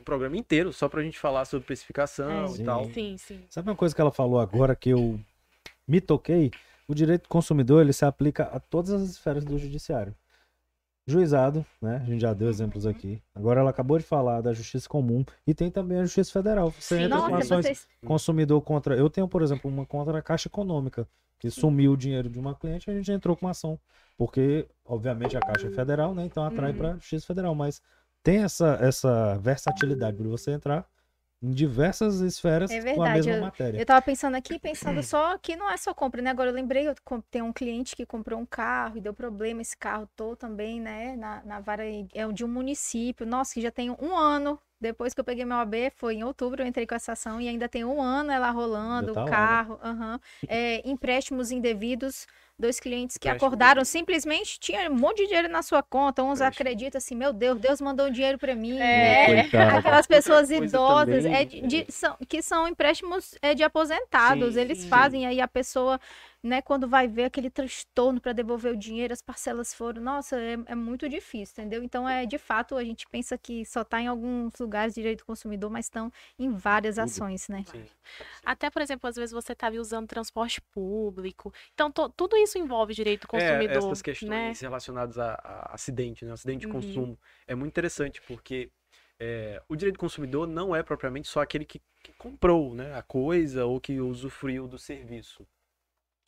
um programa inteiro, só pra gente falar sobre especificação É. e Sim. tal. Sim, sim. Sabe uma coisa que ela falou agora que eu me toquei? O direito do consumidor ele se aplica a todas as esferas do judiciário. Juizado, né? A gente já deu exemplos aqui. Agora ela acabou de falar da justiça comum e tem também a justiça federal. Você Sim. entra com Nossa, ações vocês. consumidor contra. Eu tenho, por exemplo, uma contra a Caixa Econômica, que sumiu o dinheiro de uma cliente e a gente entrou com uma ação. Porque, obviamente, a Caixa é federal, né? Então atrai Uhum. para a Justiça Federal. Mas tem essa, essa versatilidade para você entrar em diversas esferas É com a verdade, mesma matéria. Eu tava pensando aqui, pensando só que não é só compra, né? Agora eu lembrei, eu tem um cliente que comprou um carro e deu problema, esse carro tô também, né? Na, na vara é de um município, nossa, que já tem um ano. Depois que eu peguei meu AB, foi em outubro, eu entrei com essa ação e ainda tem um ano ela rolando, tá o né? carro, aham. É, empréstimos indevidos, dois clientes que Empréstimo acordaram, simplesmente tinha um monte de dinheiro na sua conta, uns Empréstimo. acreditam assim, meu Deus, Deus mandou um dinheiro pra mim, É. Coitado. Aquelas pessoas idosas é de- de- é. são, que são empréstimos é, de aposentados. Sim, Eles sim. fazem aí a pessoa, né, quando vai ver aquele transtorno para devolver o dinheiro, as parcelas foram. Nossa, é, é muito difícil, entendeu? Então, é de fato, a gente pensa que só está em alguns lugares de direito do consumidor, mas estão em várias Tudo. ações, né? Sim. Até, por exemplo, às vezes você tá ali usando transporte público. Então, to- tudo isso envolve direito do É, consumidor. essas questões né? relacionadas a, a acidente, né? Acidente de Uhum. consumo. É muito interessante, porque é, o direito do consumidor não é propriamente só aquele que, que comprou né, a coisa ou que usufruiu do serviço.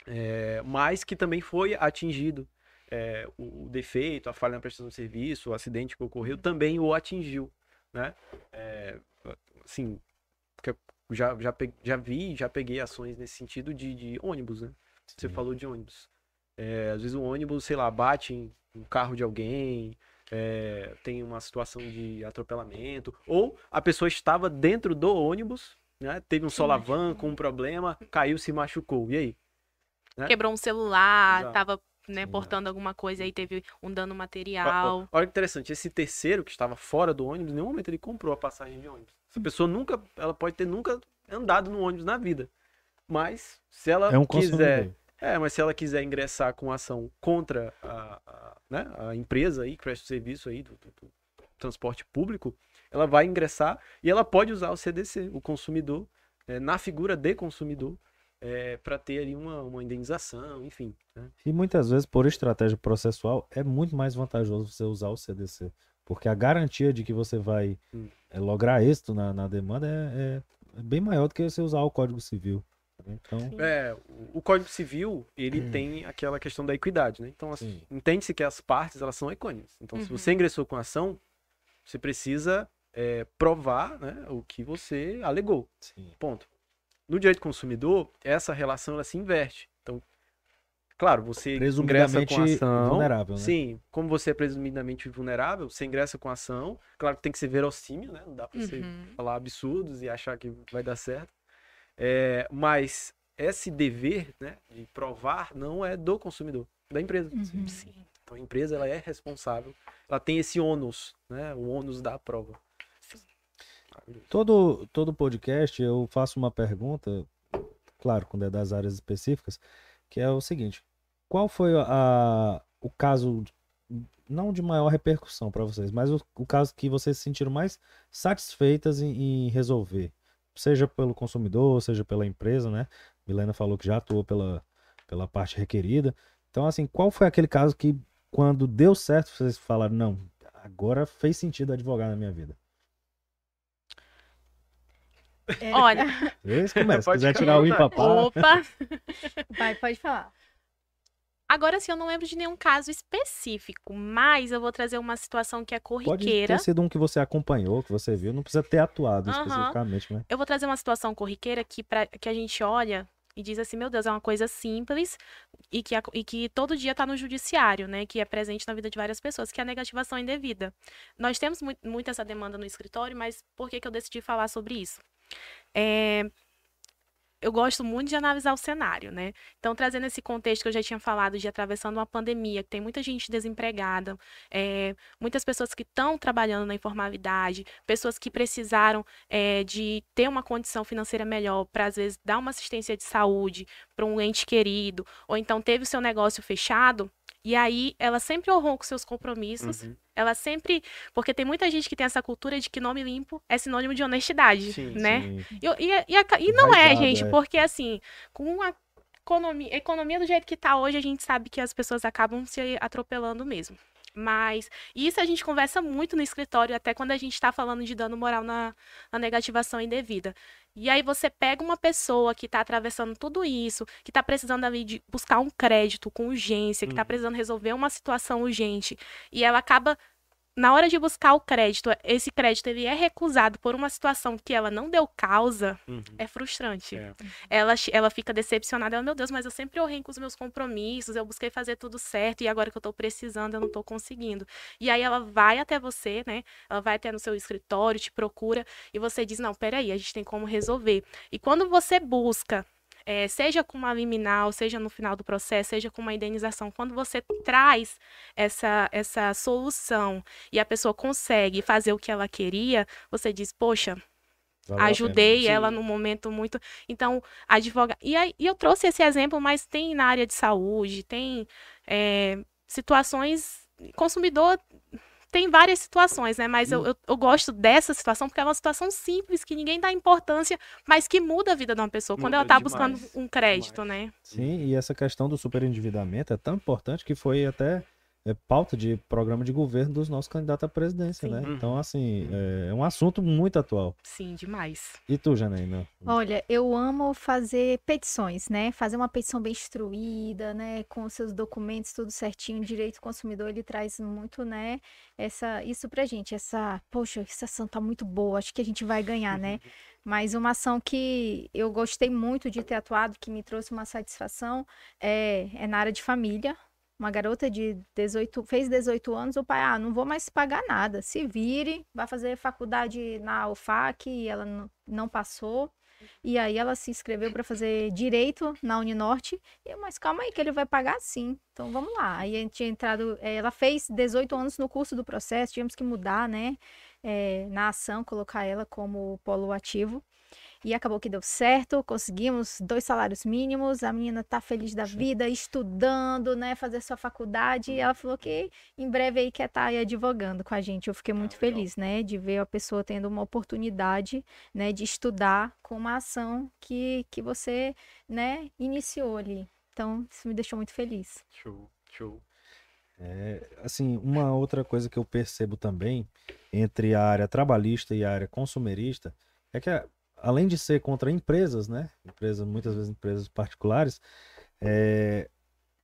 É, mas que também foi atingido. é, o, o defeito, a falha na prestação de serviço, o acidente que ocorreu, também o atingiu. Né? É, assim, já, já, pe- já vi, já peguei ações nesse sentido de, de ônibus, né? Você Sim. falou de ônibus. É, às vezes o ônibus, sei lá, bate em um carro de alguém, é, tem uma situação de atropelamento, ou a pessoa estava dentro do ônibus, né? Teve um solavanco, um problema, caiu, se machucou. E aí? Quebrou um celular, Exato. tava né, Sim. portando alguma coisa aí, teve um dano material. Olha que interessante, esse terceiro que estava fora do ônibus, em nenhum momento ele comprou a passagem de ônibus. Essa pessoa nunca, ela pode ter nunca andado no ônibus na vida. Mas se ela É um quiser. É, mas se ela quiser ingressar com ação contra a, a, né, a empresa aí que presta o serviço aí do, do- do transporte público, ela vai ingressar e ela pode usar o CDC, o consumidor, é, na figura de consumidor, para ter ali uma, uma indenização, enfim. né? E muitas vezes, por estratégia processual, é muito mais vantajoso você usar o CDC. Porque a garantia de que você vai Hum. é, lograr êxito na, na demanda é, é- é bem maior do que você usar o Código Civil. Então, É, o, Código Civil, ele tem aquela questão da equidade, né? Então, assim, Sim. entende-se que as partes, elas são equânimes. Então, se Uhum. você ingressou com ação, você precisa é, provar né, o que você alegou. sim. Ponto. No direito do consumidor, essa relação ela se inverte. Então, Claro, você ingressa com Presumidamente ação. vulnerável, né? Sim, como você é presumidamente vulnerável, você ingressa com ação. Claro que tem que ser verossímil, né? Não dá pra você Uhum. falar absurdos e achar que vai dar certo. É, mas esse dever, né, de provar, não é do consumidor, da empresa. Uhum. Sim. Então a empresa ela é responsável, ela tem esse ônus, né? O ônus da prova. Todo, todo podcast eu faço uma pergunta, claro, quando é das áreas específicas, que é o seguinte: qual foi a, o caso, não de maior repercussão para vocês, mas o, o caso que vocês se sentiram mais satisfeitas em, em resolver? Seja pelo consumidor, seja pela empresa, né? Milena falou que já atuou pela, pela parte requerida. Então, assim, qual foi aquele caso que, quando deu certo, vocês falaram, não, agora fez sentido advogar na minha vida? É, Olha, Esse começa. Se Pode quiser tirar o empapá. opa. Vai, pode falar. Agora sim, eu não lembro de nenhum caso específico, mas eu vou trazer uma situação que é Pode corriqueira. ter sido um que você acompanhou, que você viu. Não precisa ter atuado Aham. especificamente, né? Eu vou trazer uma situação corriqueira que, pra, que a gente olha e diz assim, meu Deus, é uma coisa simples e que, e que todo dia está no judiciário, né? Que é presente na vida de várias pessoas, que é a negativação indevida. Nós temos mui- muito essa demanda no escritório, mas por que, que eu decidi falar sobre isso? É, eu gosto muito de analisar o cenário, né? Então, trazendo esse contexto que eu já tinha falado de atravessando uma pandemia, que tem muita gente desempregada, é, muitas pessoas que estão trabalhando na informalidade, pessoas que precisaram é, de ter uma condição financeira melhor para, às vezes, dar uma assistência de saúde para um ente querido, ou então teve o seu negócio fechado, e aí ela sempre honrou com seus compromissos, Uhum. Ela sempre. Porque tem muita gente que tem essa cultura de que nome limpo é sinônimo de honestidade, Sim, né? Sim. E, e- e a- e não é, gente, é. porque assim, com a economia, economia do jeito que tá hoje, a gente sabe que as pessoas acabam se atropelando mesmo. Mas isso a gente conversa muito no escritório, até quando a gente tá falando de dano moral na, na negativação indevida. E aí você pega uma pessoa que tá atravessando tudo isso, que tá precisando ali de buscar um crédito com urgência, que tá Uhum. precisando resolver uma situação urgente, e ela acaba na hora de buscar o crédito, esse crédito ele é recusado por uma situação que ela não deu causa, Uhum. é frustrante. É. Ela, ela fica decepcionada. Ela, meu Deus, mas eu sempre honrei com os meus compromissos, eu busquei fazer tudo certo e agora que eu tô precisando, eu não tô conseguindo. E aí ela vai até você, né? Ela vai até no seu escritório, te procura e você diz: não, peraí, a gente tem como resolver. E quando você busca. Eh, seja com uma liminar, seja no final do processo, seja com uma indenização, quando você traz essa, essa solução e a pessoa consegue fazer o que ela queria, você diz, poxa, Valeu ajudei ela num momento muito. Então, advoga. E, aí, e eu trouxe esse exemplo, mas tem na área de saúde, tem é, situações. Consumidor tem várias situações, né? Mas eu, eu, eu gosto dessa situação porque é uma situação simples, que ninguém dá importância, mas que muda a vida de uma pessoa. Quando ela Muda tá buscando um crédito, demais. né? Sim, e essa questão do superendividamento é tão importante que foi até é, pauta de programa de governo dos nossos candidatos à presidência, Sim. né? Uhum. Então, assim, é um assunto muito atual. Sim, demais. E tu, Janaína? Olha, eu amo fazer petições, né? Fazer uma petição bem instruída, né? Com seus documentos, tudo certinho. O direito do consumidor, ele traz muito, né? Essa, isso pra gente, essa, poxa, essa ação tá muito boa, acho que a gente vai ganhar, né? Mas uma ação que eu gostei muito de ter atuado, que me trouxe uma satisfação, é, é na área de família. Uma garota de 18, fez 18 anos, o pai, ah, não vou mais pagar nada. Se vire, vai fazer faculdade na UFAC, e ela não, não passou. E aí ela se inscreveu para fazer direito na Uninorte. E eu, mas calma aí que ele vai pagar sim. Então vamos lá. Aí a gente tinha entrado, eh, ela fez 18 anos no curso do processo, tínhamos que mudar, né? eh, na ação, colocar ela como polo ativo. E acabou que deu certo, conseguimos dois salários mínimos, a menina tá feliz da vida, estudando, né, fazer sua faculdade, e ela falou que em breve aí quer estar aí advogando com a gente. Eu fiquei muito legal. feliz, né, de ver a pessoa tendo uma oportunidade, né, de estudar com uma ação que, que você, né, iniciou ali. Então, isso me deixou muito feliz. Show, show. Assim, uma outra coisa que eu percebo também entre a área trabalhista e a área consumerista é que, além de ser contra empresas, né? Empresas, muitas vezes empresas particulares, é,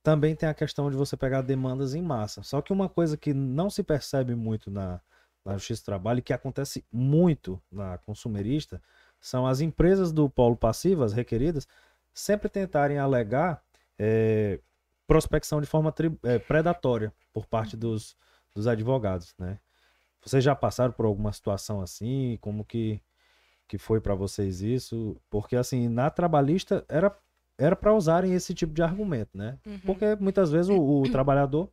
também tem a questão de você pegar demandas em massa. Só que uma coisa que não se percebe muito na, na Justiça do Trabalho e que acontece muito na consumerista são as empresas do polo passivo, as requeridas, sempre tentarem alegar é, prospecção de forma tri- é, predatória por parte dos, dos advogados, né? Vocês já passaram por alguma situação assim? Como que, que foi para vocês isso? Porque, assim, na trabalhista era era para usarem esse tipo de argumento, né? Uhum. Porque muitas vezes o, o trabalhador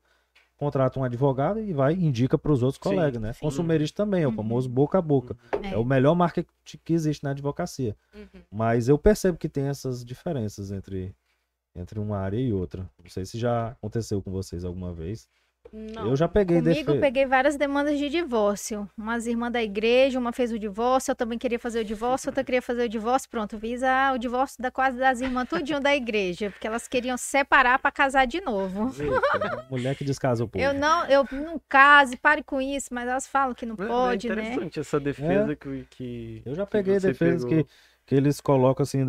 contrata um advogado e vai e indica para os outros Sim, colegas, né? sim. Consumerista também, é o Uhum. famoso boca a boca. É. o melhor marketing que existe na advocacia. Uhum. Mas eu percebo que tem essas diferenças entre, entre uma área e outra. Não sei se já aconteceu com vocês alguma vez. Não. Eu já peguei Comigo, defe- peguei várias demandas de divórcio. Umas irmãs da igreja, uma fez o divórcio, eu também queria fazer o divórcio, outra queria fazer o divórcio. Pronto, fiz a- o divórcio da quase das irmãs tudinho da igreja, porque elas queriam separar para casar de novo. Eita, mulher que descasa o povo. Eu não, eu não case, pare com isso, mas elas falam que não pode, é né? interessante essa defesa que, que. Eu já peguei defesas que, que eles colocam assim,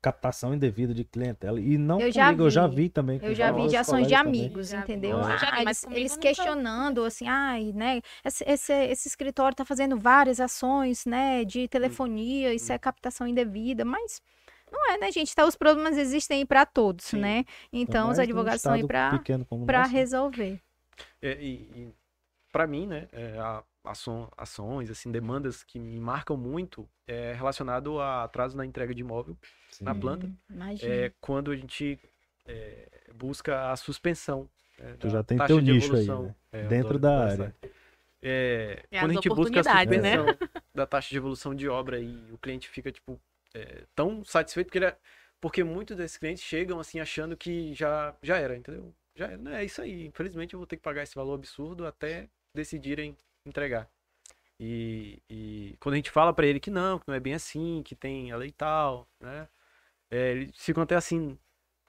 captação indevida de clientela. E não Eu já comigo, eu já vi. vi também. Eu já vi de ações de também. amigos, vi. entendeu? Eu Ah, vi, eles, comigo eles questionando, assim, ai, né? Esse, esse, esse escritório tá fazendo várias ações, né? De telefonia, isso é captação indevida, mas não é, né, gente? Tá, os problemas existem aí para todos, Sim. né? Então, os advogados estão aí para nosso. resolver. É, e, e para mim, né, é, ações, assim, demandas que me marcam muito é relacionado a atraso na entrega de imóvel Sim. na planta. Imagina. É quando a gente é, busca a suspensão. é, Tu da já tem taxa teu de nicho aí, evolução. né? É, Dentro da área. É, É quando a gente busca a né? suspensão da taxa de evolução de obra e o cliente fica, tipo, é, tão satisfeito porque, ele é- porque muitos desses clientes chegam, assim, achando que já, já era, entendeu? Já era, né? É isso aí. Infelizmente eu vou ter que pagar esse valor absurdo até decidirem entregar. E, e quando a gente fala pra ele que não, que não é bem assim, que tem a lei e tal, né? É, eles ficam até assim,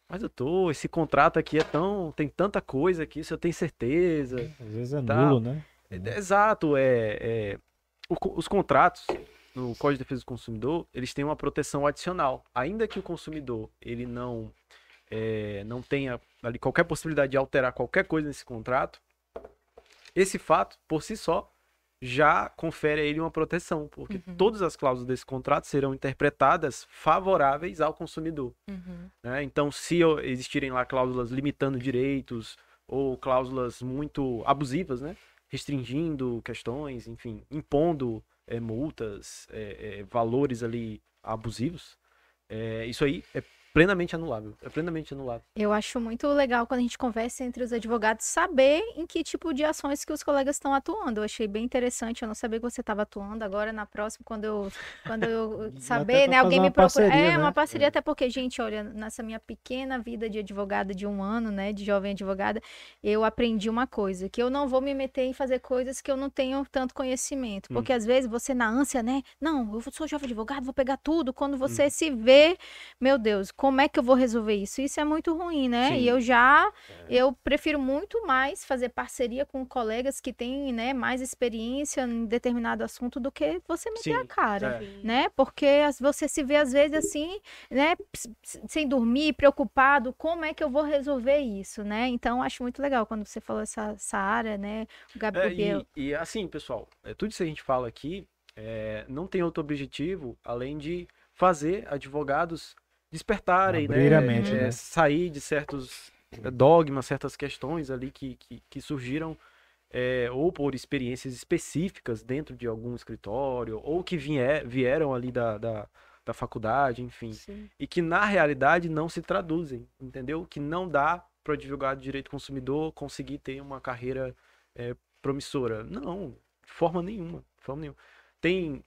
mas eu tô, esse contrato aqui é tão, tem tanta coisa aqui, isso eu tenho certeza. Às vezes é Tá. nulo, né? É, Exato, é, é, os contratos no Código de Defesa do Consumidor, eles têm uma proteção adicional. Ainda que o consumidor ele não é, não tenha ali qualquer possibilidade de alterar qualquer coisa nesse contrato, esse fato por si só já confere a ele uma proteção, porque Uhum. todas as cláusulas desse contrato serão interpretadas favoráveis ao consumidor. Uhum. né? Então, se existirem lá cláusulas limitando direitos ou cláusulas muito abusivas, né? restringindo questões, enfim, impondo eh, multas, eh, eh, valores ali abusivos, isso aí é plenamente anulável. É plenamente anulável. Eu acho muito legal quando a gente conversa entre os advogados saber em que tipo de ações que os colegas estão atuando. Eu achei bem interessante, eu não sabia que você estava atuando. Agora, na próxima, quando eu, quando eu (laughs) saber, né, alguém me procura. parceria, É, né? uma parceria, É. até porque, gente, olha, nessa minha pequena vida de advogada de um ano, né, de jovem advogada, eu aprendi uma coisa, que eu não vou me meter em fazer coisas que eu não tenho tanto conhecimento. Porque às vezes você, na ânsia, né, não, eu sou jovem advogado, vou pegar tudo. Quando você se vê, meu Deus, como é que eu vou resolver isso? Isso é muito ruim, né? Sim. E eu já, eu prefiro muito mais fazer parceria com colegas que têm, né, mais experiência em determinado assunto do que você meter a Sim, cara. é. Né? Porque você se vê às vezes assim, né, sem dormir, preocupado, como é que eu vou resolver isso, né? Então acho muito legal quando você falou essa, essa área, né, o Gabi É, Gabriel. e, e assim, pessoal, é, tudo isso que a gente fala aqui é, não tem outro objetivo além de fazer advogados despertarem, Abrir né, a mente, é, né? sair de certos dogmas, certas questões ali que, que, que surgiram é, ou por experiências específicas dentro de algum escritório ou que vier, vieram ali da, da, da faculdade, enfim Sim. e que na realidade não se traduzem, entendeu? Que não dá para o advogado de direito consumidor conseguir ter uma carreira é, promissora. Não, de forma nenhuma, de forma nenhuma. Tem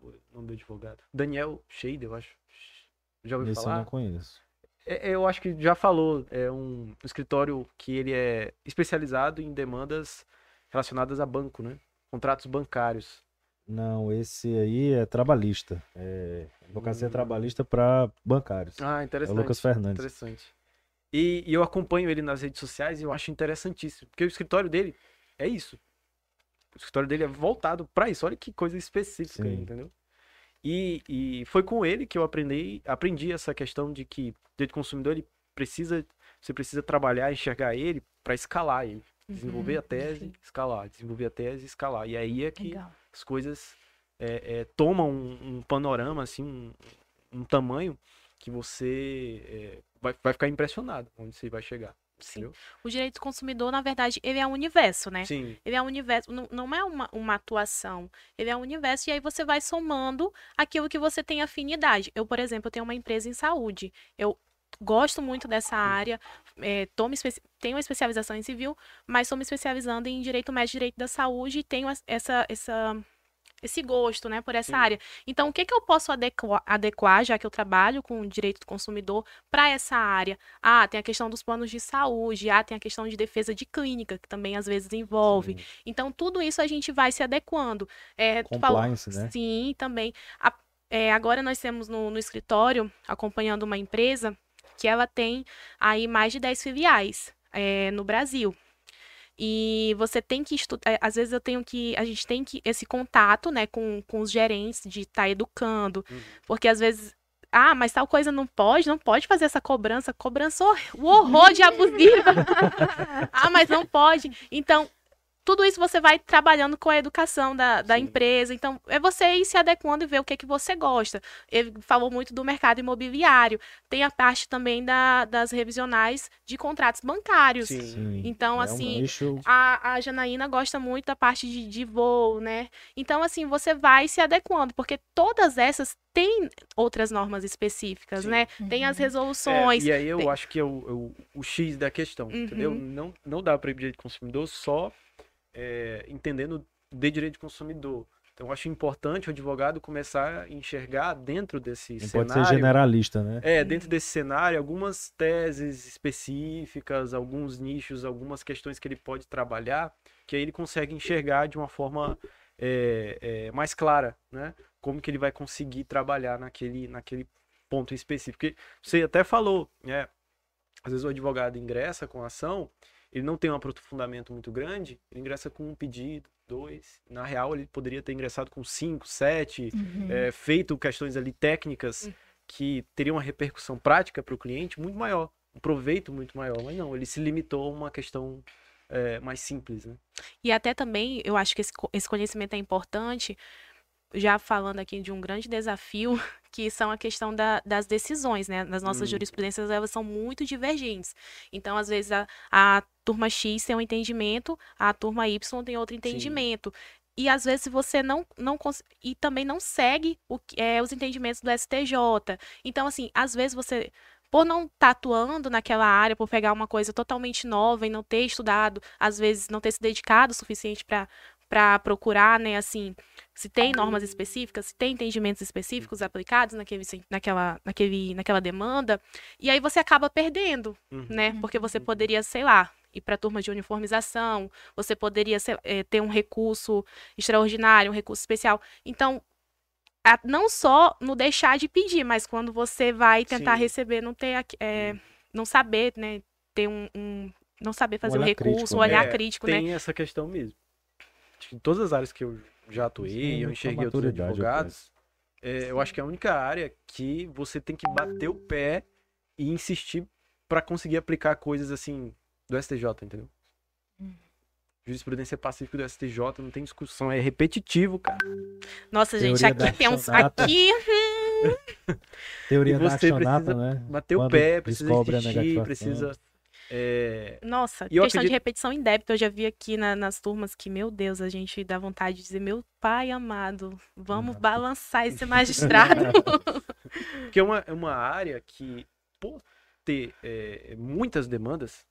o nome do advogado, Daniel Shade, eu acho. Já ouviu Esse eu falar? não conheço. É, eu acho que já falou, é um escritório que ele é especializado em demandas relacionadas a banco, né? Contratos bancários. Não, esse aí é trabalhista. É advocacia Hum. trabalhista para bancários. Ah, é o interessante. Lucas Fernandes. Interessante. E, e eu acompanho ele nas redes sociais e eu acho interessantíssimo. Porque o escritório dele é isso. O escritório dele é voltado para isso. Olha que coisa específica, Sim. entendeu? E, e foi com ele que eu aprendi, aprendi essa questão de que o direito do consumidor ele precisa, você precisa trabalhar, enxergar ele para escalar ele. Desenvolver a tese, escalar. Desenvolver a tese, escalar. E aí é que Legal. as coisas é, é, tomam um, um panorama, assim, um, um tamanho que você é, vai, vai ficar impressionado onde você vai chegar. Sim. Entendeu? O direito do consumidor, na verdade, ele é um universo, né? Sim. Ele é um universo, não, não é uma, uma atuação. Ele é um universo e aí você vai somando aquilo que você tem afinidade. Eu, por exemplo, eu tenho uma empresa em saúde. Eu gosto muito dessa área, é, tô me tenho uma especialização em civil, mas estou me especializando em direito médico e direito da saúde e tenho essa, essa, esse gosto, né, por essa Sim. área. Então, o que, que eu posso adequar, adequar, já que eu trabalho com o direito do consumidor, para essa área? Ah, tem a questão dos planos de saúde, ah, tem a questão de defesa de clínica, que também às vezes envolve. Então, tudo isso a gente vai se adequando. É, tu falou- Compliance, né? Sim, também. A- é, agora nós temos no, no escritório, acompanhando uma empresa, que ela tem aí mais de 10 filiais é, no Brasil. E você tem que estudar, às vezes eu tenho que, a gente tem que, esse contato, né, com, com os gerentes de estar educando, Uhum. porque às vezes, ah, mas tal coisa não pode, não pode fazer essa cobrança, cobrança, o horror de (laughs) abusiva. (laughs) ah, mas não pode. Então, tudo isso você vai trabalhando com a educação da, da Sim. empresa. Então, é você ir se adequando e ver o que, que você gosta. Ele falou muito do mercado imobiliário. Tem a parte também da- das revisionais de contratos bancários. Sim. Sim. Então, É um assim, nicho A, a Janaína gosta muito da parte de, de voo, né? Então, assim, você vai se adequando, porque todas essas têm outras normas específicas, Sim. né? Tem as Uhum. É, resoluções. e aí eu tem- acho que é o, é o, o X da questão, entendeu? Uhum. Não, não dá para ir direito do consumidor só é, entendendo de direito do consumidor. Então, eu acho importante o advogado começar a enxergar dentro desse não pode cenário. ser generalista, né? É, dentro desse cenário, algumas teses específicas, alguns nichos, algumas questões que ele pode trabalhar, que aí ele consegue enxergar de uma forma é, é, mais clara, né? Como que ele vai conseguir trabalhar naquele, naquele ponto específico. Porque você até falou, né? Às vezes o advogado ingressa com a ação, ele não tem um aprofundamento muito grande, ele ingressa com um pedido, dois. Na real, ele poderia ter ingressado com cinco, sete, Uhum. é, feito questões ali técnicas que teriam uma repercussão prática para o cliente muito maior, um proveito muito maior. Mas não, ele se limitou a uma questão é, mais simples, né? E até também, eu acho que esse, esse conhecimento é importante, já falando aqui de um grande desafio, (laughs) que são a questão da- das decisões, né? Nas nossas Hum. jurisprudências, elas são muito divergentes. Então, às vezes, a, a turma X tem um entendimento, a turma Y tem outro entendimento. E às vezes você não, não e também não segue o, que- é, os entendimentos do STJ. Então, assim, às vezes você, por não estar atuando naquela área, por pegar uma coisa totalmente nova e não ter estudado, às vezes não ter se dedicado o suficiente para para procurar, né, assim, se tem normas específicas, se tem entendimentos específicos aplicados naquele, naquela, naquele, naquela demanda, e aí você acaba perdendo, Uhum. né? Porque você poderia, sei lá, ir para turma de uniformização, você poderia sei- eh, ter um recurso extraordinário, um recurso especial. Então, a- não só no deixar de pedir, mas quando você vai tentar Sim. receber, não ter, eh, não saber, né, ter um, um- não saber fazer o olhar recurso, crítico, um né? olhar É, crítico, né? Tem essa questão mesmo. Em todas as áreas que eu já atuei, Sim, eu enxerguei outros advogados, é, eu acho que é a única área que você tem que bater o pé e insistir para conseguir aplicar coisas assim do STJ, entendeu? Jurisprudência pacífica do STJ, não tem discussão, é repetitivo, cara. Nossa, gente, Teoria da aqui tem uns. Aqui. Teoria E da você accionata, precisa né? Bater o Quando pé, precisa insistir, precisa. É, Nossa, questão de acredito- repetição em débito, eu já vi aqui na- nas turmas que, meu Deus, a gente dá vontade de dizer, meu pai amado, vamos Ah. balançar esse magistrado. (laughs) Porque é uma, é uma área que, por ter é, muitas demandas,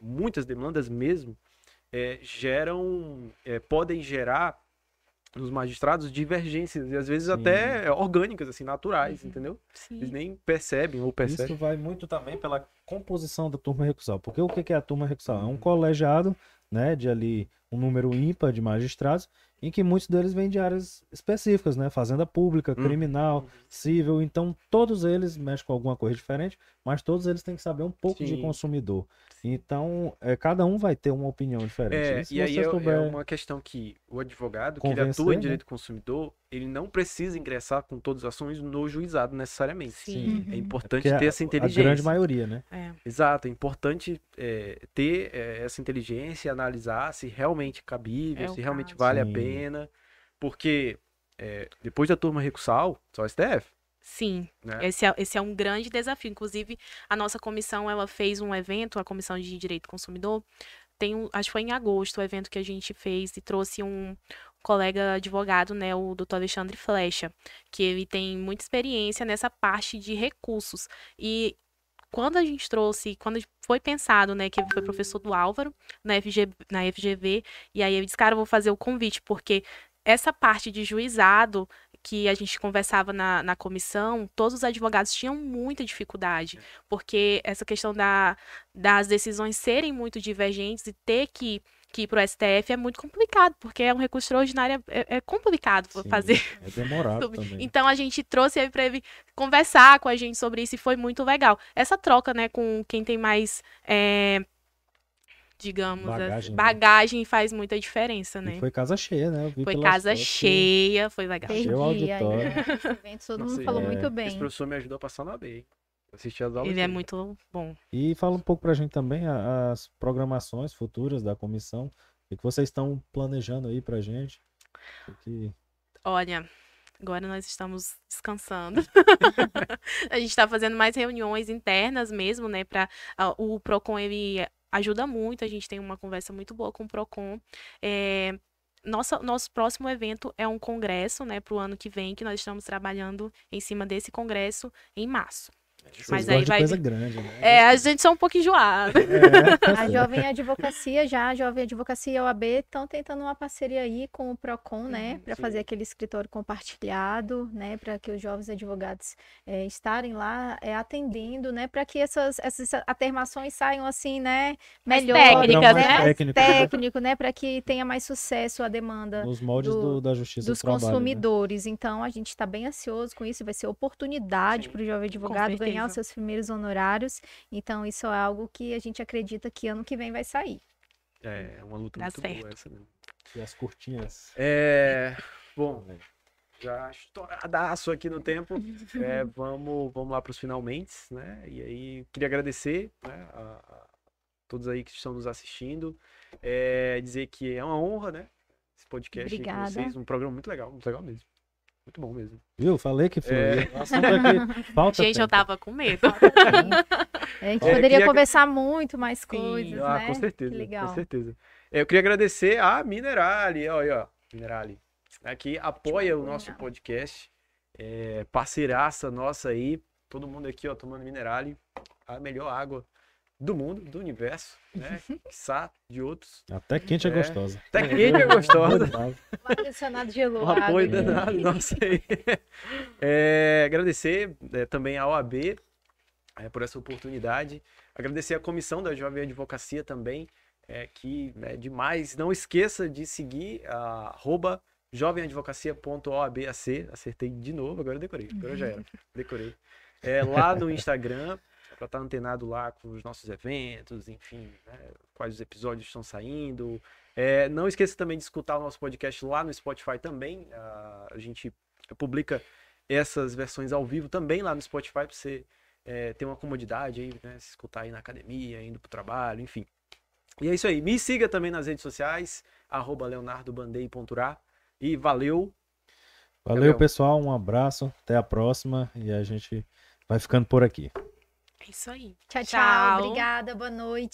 muitas demandas mesmo, é, geram, é, podem gerar nos magistrados divergências, e às vezes Sim. até orgânicas, assim, naturais, Uhum. entendeu? Sim. Eles nem percebem ou percebem. Isso vai muito também pela composição da turma recursal. Porque o que que é a turma recursal? É um colegiado, né, de ali um número ímpar de magistrados, em que muitos deles vêm de áreas específicas, né, fazenda pública, Hum. criminal, civil, então todos eles mexem com alguma coisa diferente, mas todos eles têm que saber um pouco de Sim. consumidor. Então, é, cada um vai ter uma opinião diferente. É, se e aí é, souber- é uma questão que o advogado, que ele atua em né? direito do consumidor, ele não precisa ingressar com todas as ações no juizado necessariamente. Sim. É Uhum. importante Porque ter a- essa A inteligência. grande maioria, né? É. Exato, é importante é, ter é, essa inteligência e analisar se realmente é cabível, É se realmente caso. vale a Sim. pena, porque é, depois da turma recursal, só o STF. Sim, né? esse é, esse é um grande desafio. Inclusive, a nossa comissão, ela fez um evento, a Comissão de Direito do Consumidor, tem um, acho que foi em agosto o evento que a gente fez e trouxe um colega advogado, né, o doutor Alexandre Flecha, que ele tem muita experiência nessa parte de recursos. E quando a gente trouxe, quando foi pensado, né, que ele foi professor do Álvaro na, FG, na FGV, e aí ele disse, cara, eu vou fazer o convite, porque essa parte de juizado que a gente conversava na, na comissão, todos os advogados tinham muita dificuldade, porque essa questão da, das decisões serem muito divergentes e ter que, que para o STF é muito complicado, porque é um recurso extraordinário, é, é complicado Sim, fazer. É demorado também. Então a gente trouxe ele para ele conversar com a gente sobre isso e foi muito legal. Essa troca, né, com quem tem mais, é, digamos, assim, Bagagem, bagagem, né? faz muita diferença, E né? foi casa cheia, né? Eu vi Foi casa cheia, foi legal. Perdi Achei o aí, auditório. né? Esse evento, todo Nossa, mundo falou é, muito Esse bem. professor me ajudou a passar na B, hein? Assisti as aulas Ele é dele. muito bom. E fala um pouco pra gente também as programações futuras da comissão. O que vocês estão planejando aí pra gente? Que- Olha, agora nós estamos descansando. (laughs) a gente está fazendo mais reuniões internas mesmo, né? Para o Procon ele ajuda muito. A gente tem uma conversa muito boa com o Procon. É, nossa, nosso próximo evento é um congresso, né? Para o ano que vem, que nós estamos trabalhando em cima desse congresso em março. Vocês Mas aí vai coisa grande, né? É, a gente só um pouco enjoado. É, (laughs) A Jovem Advocacia já, a Jovem Advocacia e a OAB estão tentando uma parceria aí com o Procon, né, para fazer aquele escritório compartilhado, né, para que os jovens advogados eh, estarem lá eh, atendendo, né, para que essas, essas atermações saiam assim, né, Mais melhor, técnicas, né, né? mais Técnico. técnico, né, para que tenha mais sucesso a demanda Nos moldes do- do- da justiça dos do trabalho, né? consumidores. Então, a gente está bem ansioso com isso. Vai ser oportunidade para o jovem advogado ganhar os certeza. seus primeiros honorários. Então, isso é algo que a gente acredita que ano que vem vai sair. É, é uma luta Dá muito certo. boa essa mesmo. E as curtinhas. É, (laughs) bom, já estouradaço aqui no tempo. É, vamos, vamos lá para os finalmente, né? E aí, queria agradecer né, a, a todos aí que estão nos assistindo. É, dizer que é uma honra, né? Esse podcast aí com Obrigada. vocês. Um programa muito legal, muito legal mesmo. Muito bom mesmo. Viu? Falei que foi. É. (laughs) Aqui falta Gente, eu tempo. tava com medo. A gente É, poderia queria- conversar muito mais coisas, ah, né? com certeza. Que legal. Com certeza. É, Eu queria agradecer a Minerali, aí, ó, Minerali, né, que apoia o nosso podcast, é, parceiraça nossa aí, todo mundo aqui, ó, tomando Minerali, a melhor água do mundo, do universo, né, (laughs) quiçá de outros. Até quente é, É. gostosa. Até quente é gostosa. (laughs) Um ar-condicionado Um gelado. apoio né? danado, nossa (laughs) aí. É, agradecer é, também à OAB é, por essa oportunidade. Agradecer à comissão da Jovem Advocacia também, é, que é demais. Não esqueça de seguir a arroba jovemadvocacia.oabac. Acertei de novo, agora eu decorei. Agora já era. Decorei. É, lá no Instagram, para estar antenado lá com os nossos eventos, enfim, né, quais os episódios estão saindo. É, não esqueça também de escutar o nosso podcast lá no Spotify também. A gente publica essas versões ao vivo também lá no Spotify para você é, ter uma comodidade aí, né? Se escutar aí na academia, indo pro trabalho, enfim. E é isso aí. Me siga também nas redes sociais, arroba leonardobandei.ra. E valeu. Valeu, Gabriel. pessoal. Um abraço. Até a próxima. E a gente vai ficando por aqui. É isso aí. Tchau, tchau. Tchau. Obrigada. Boa noite.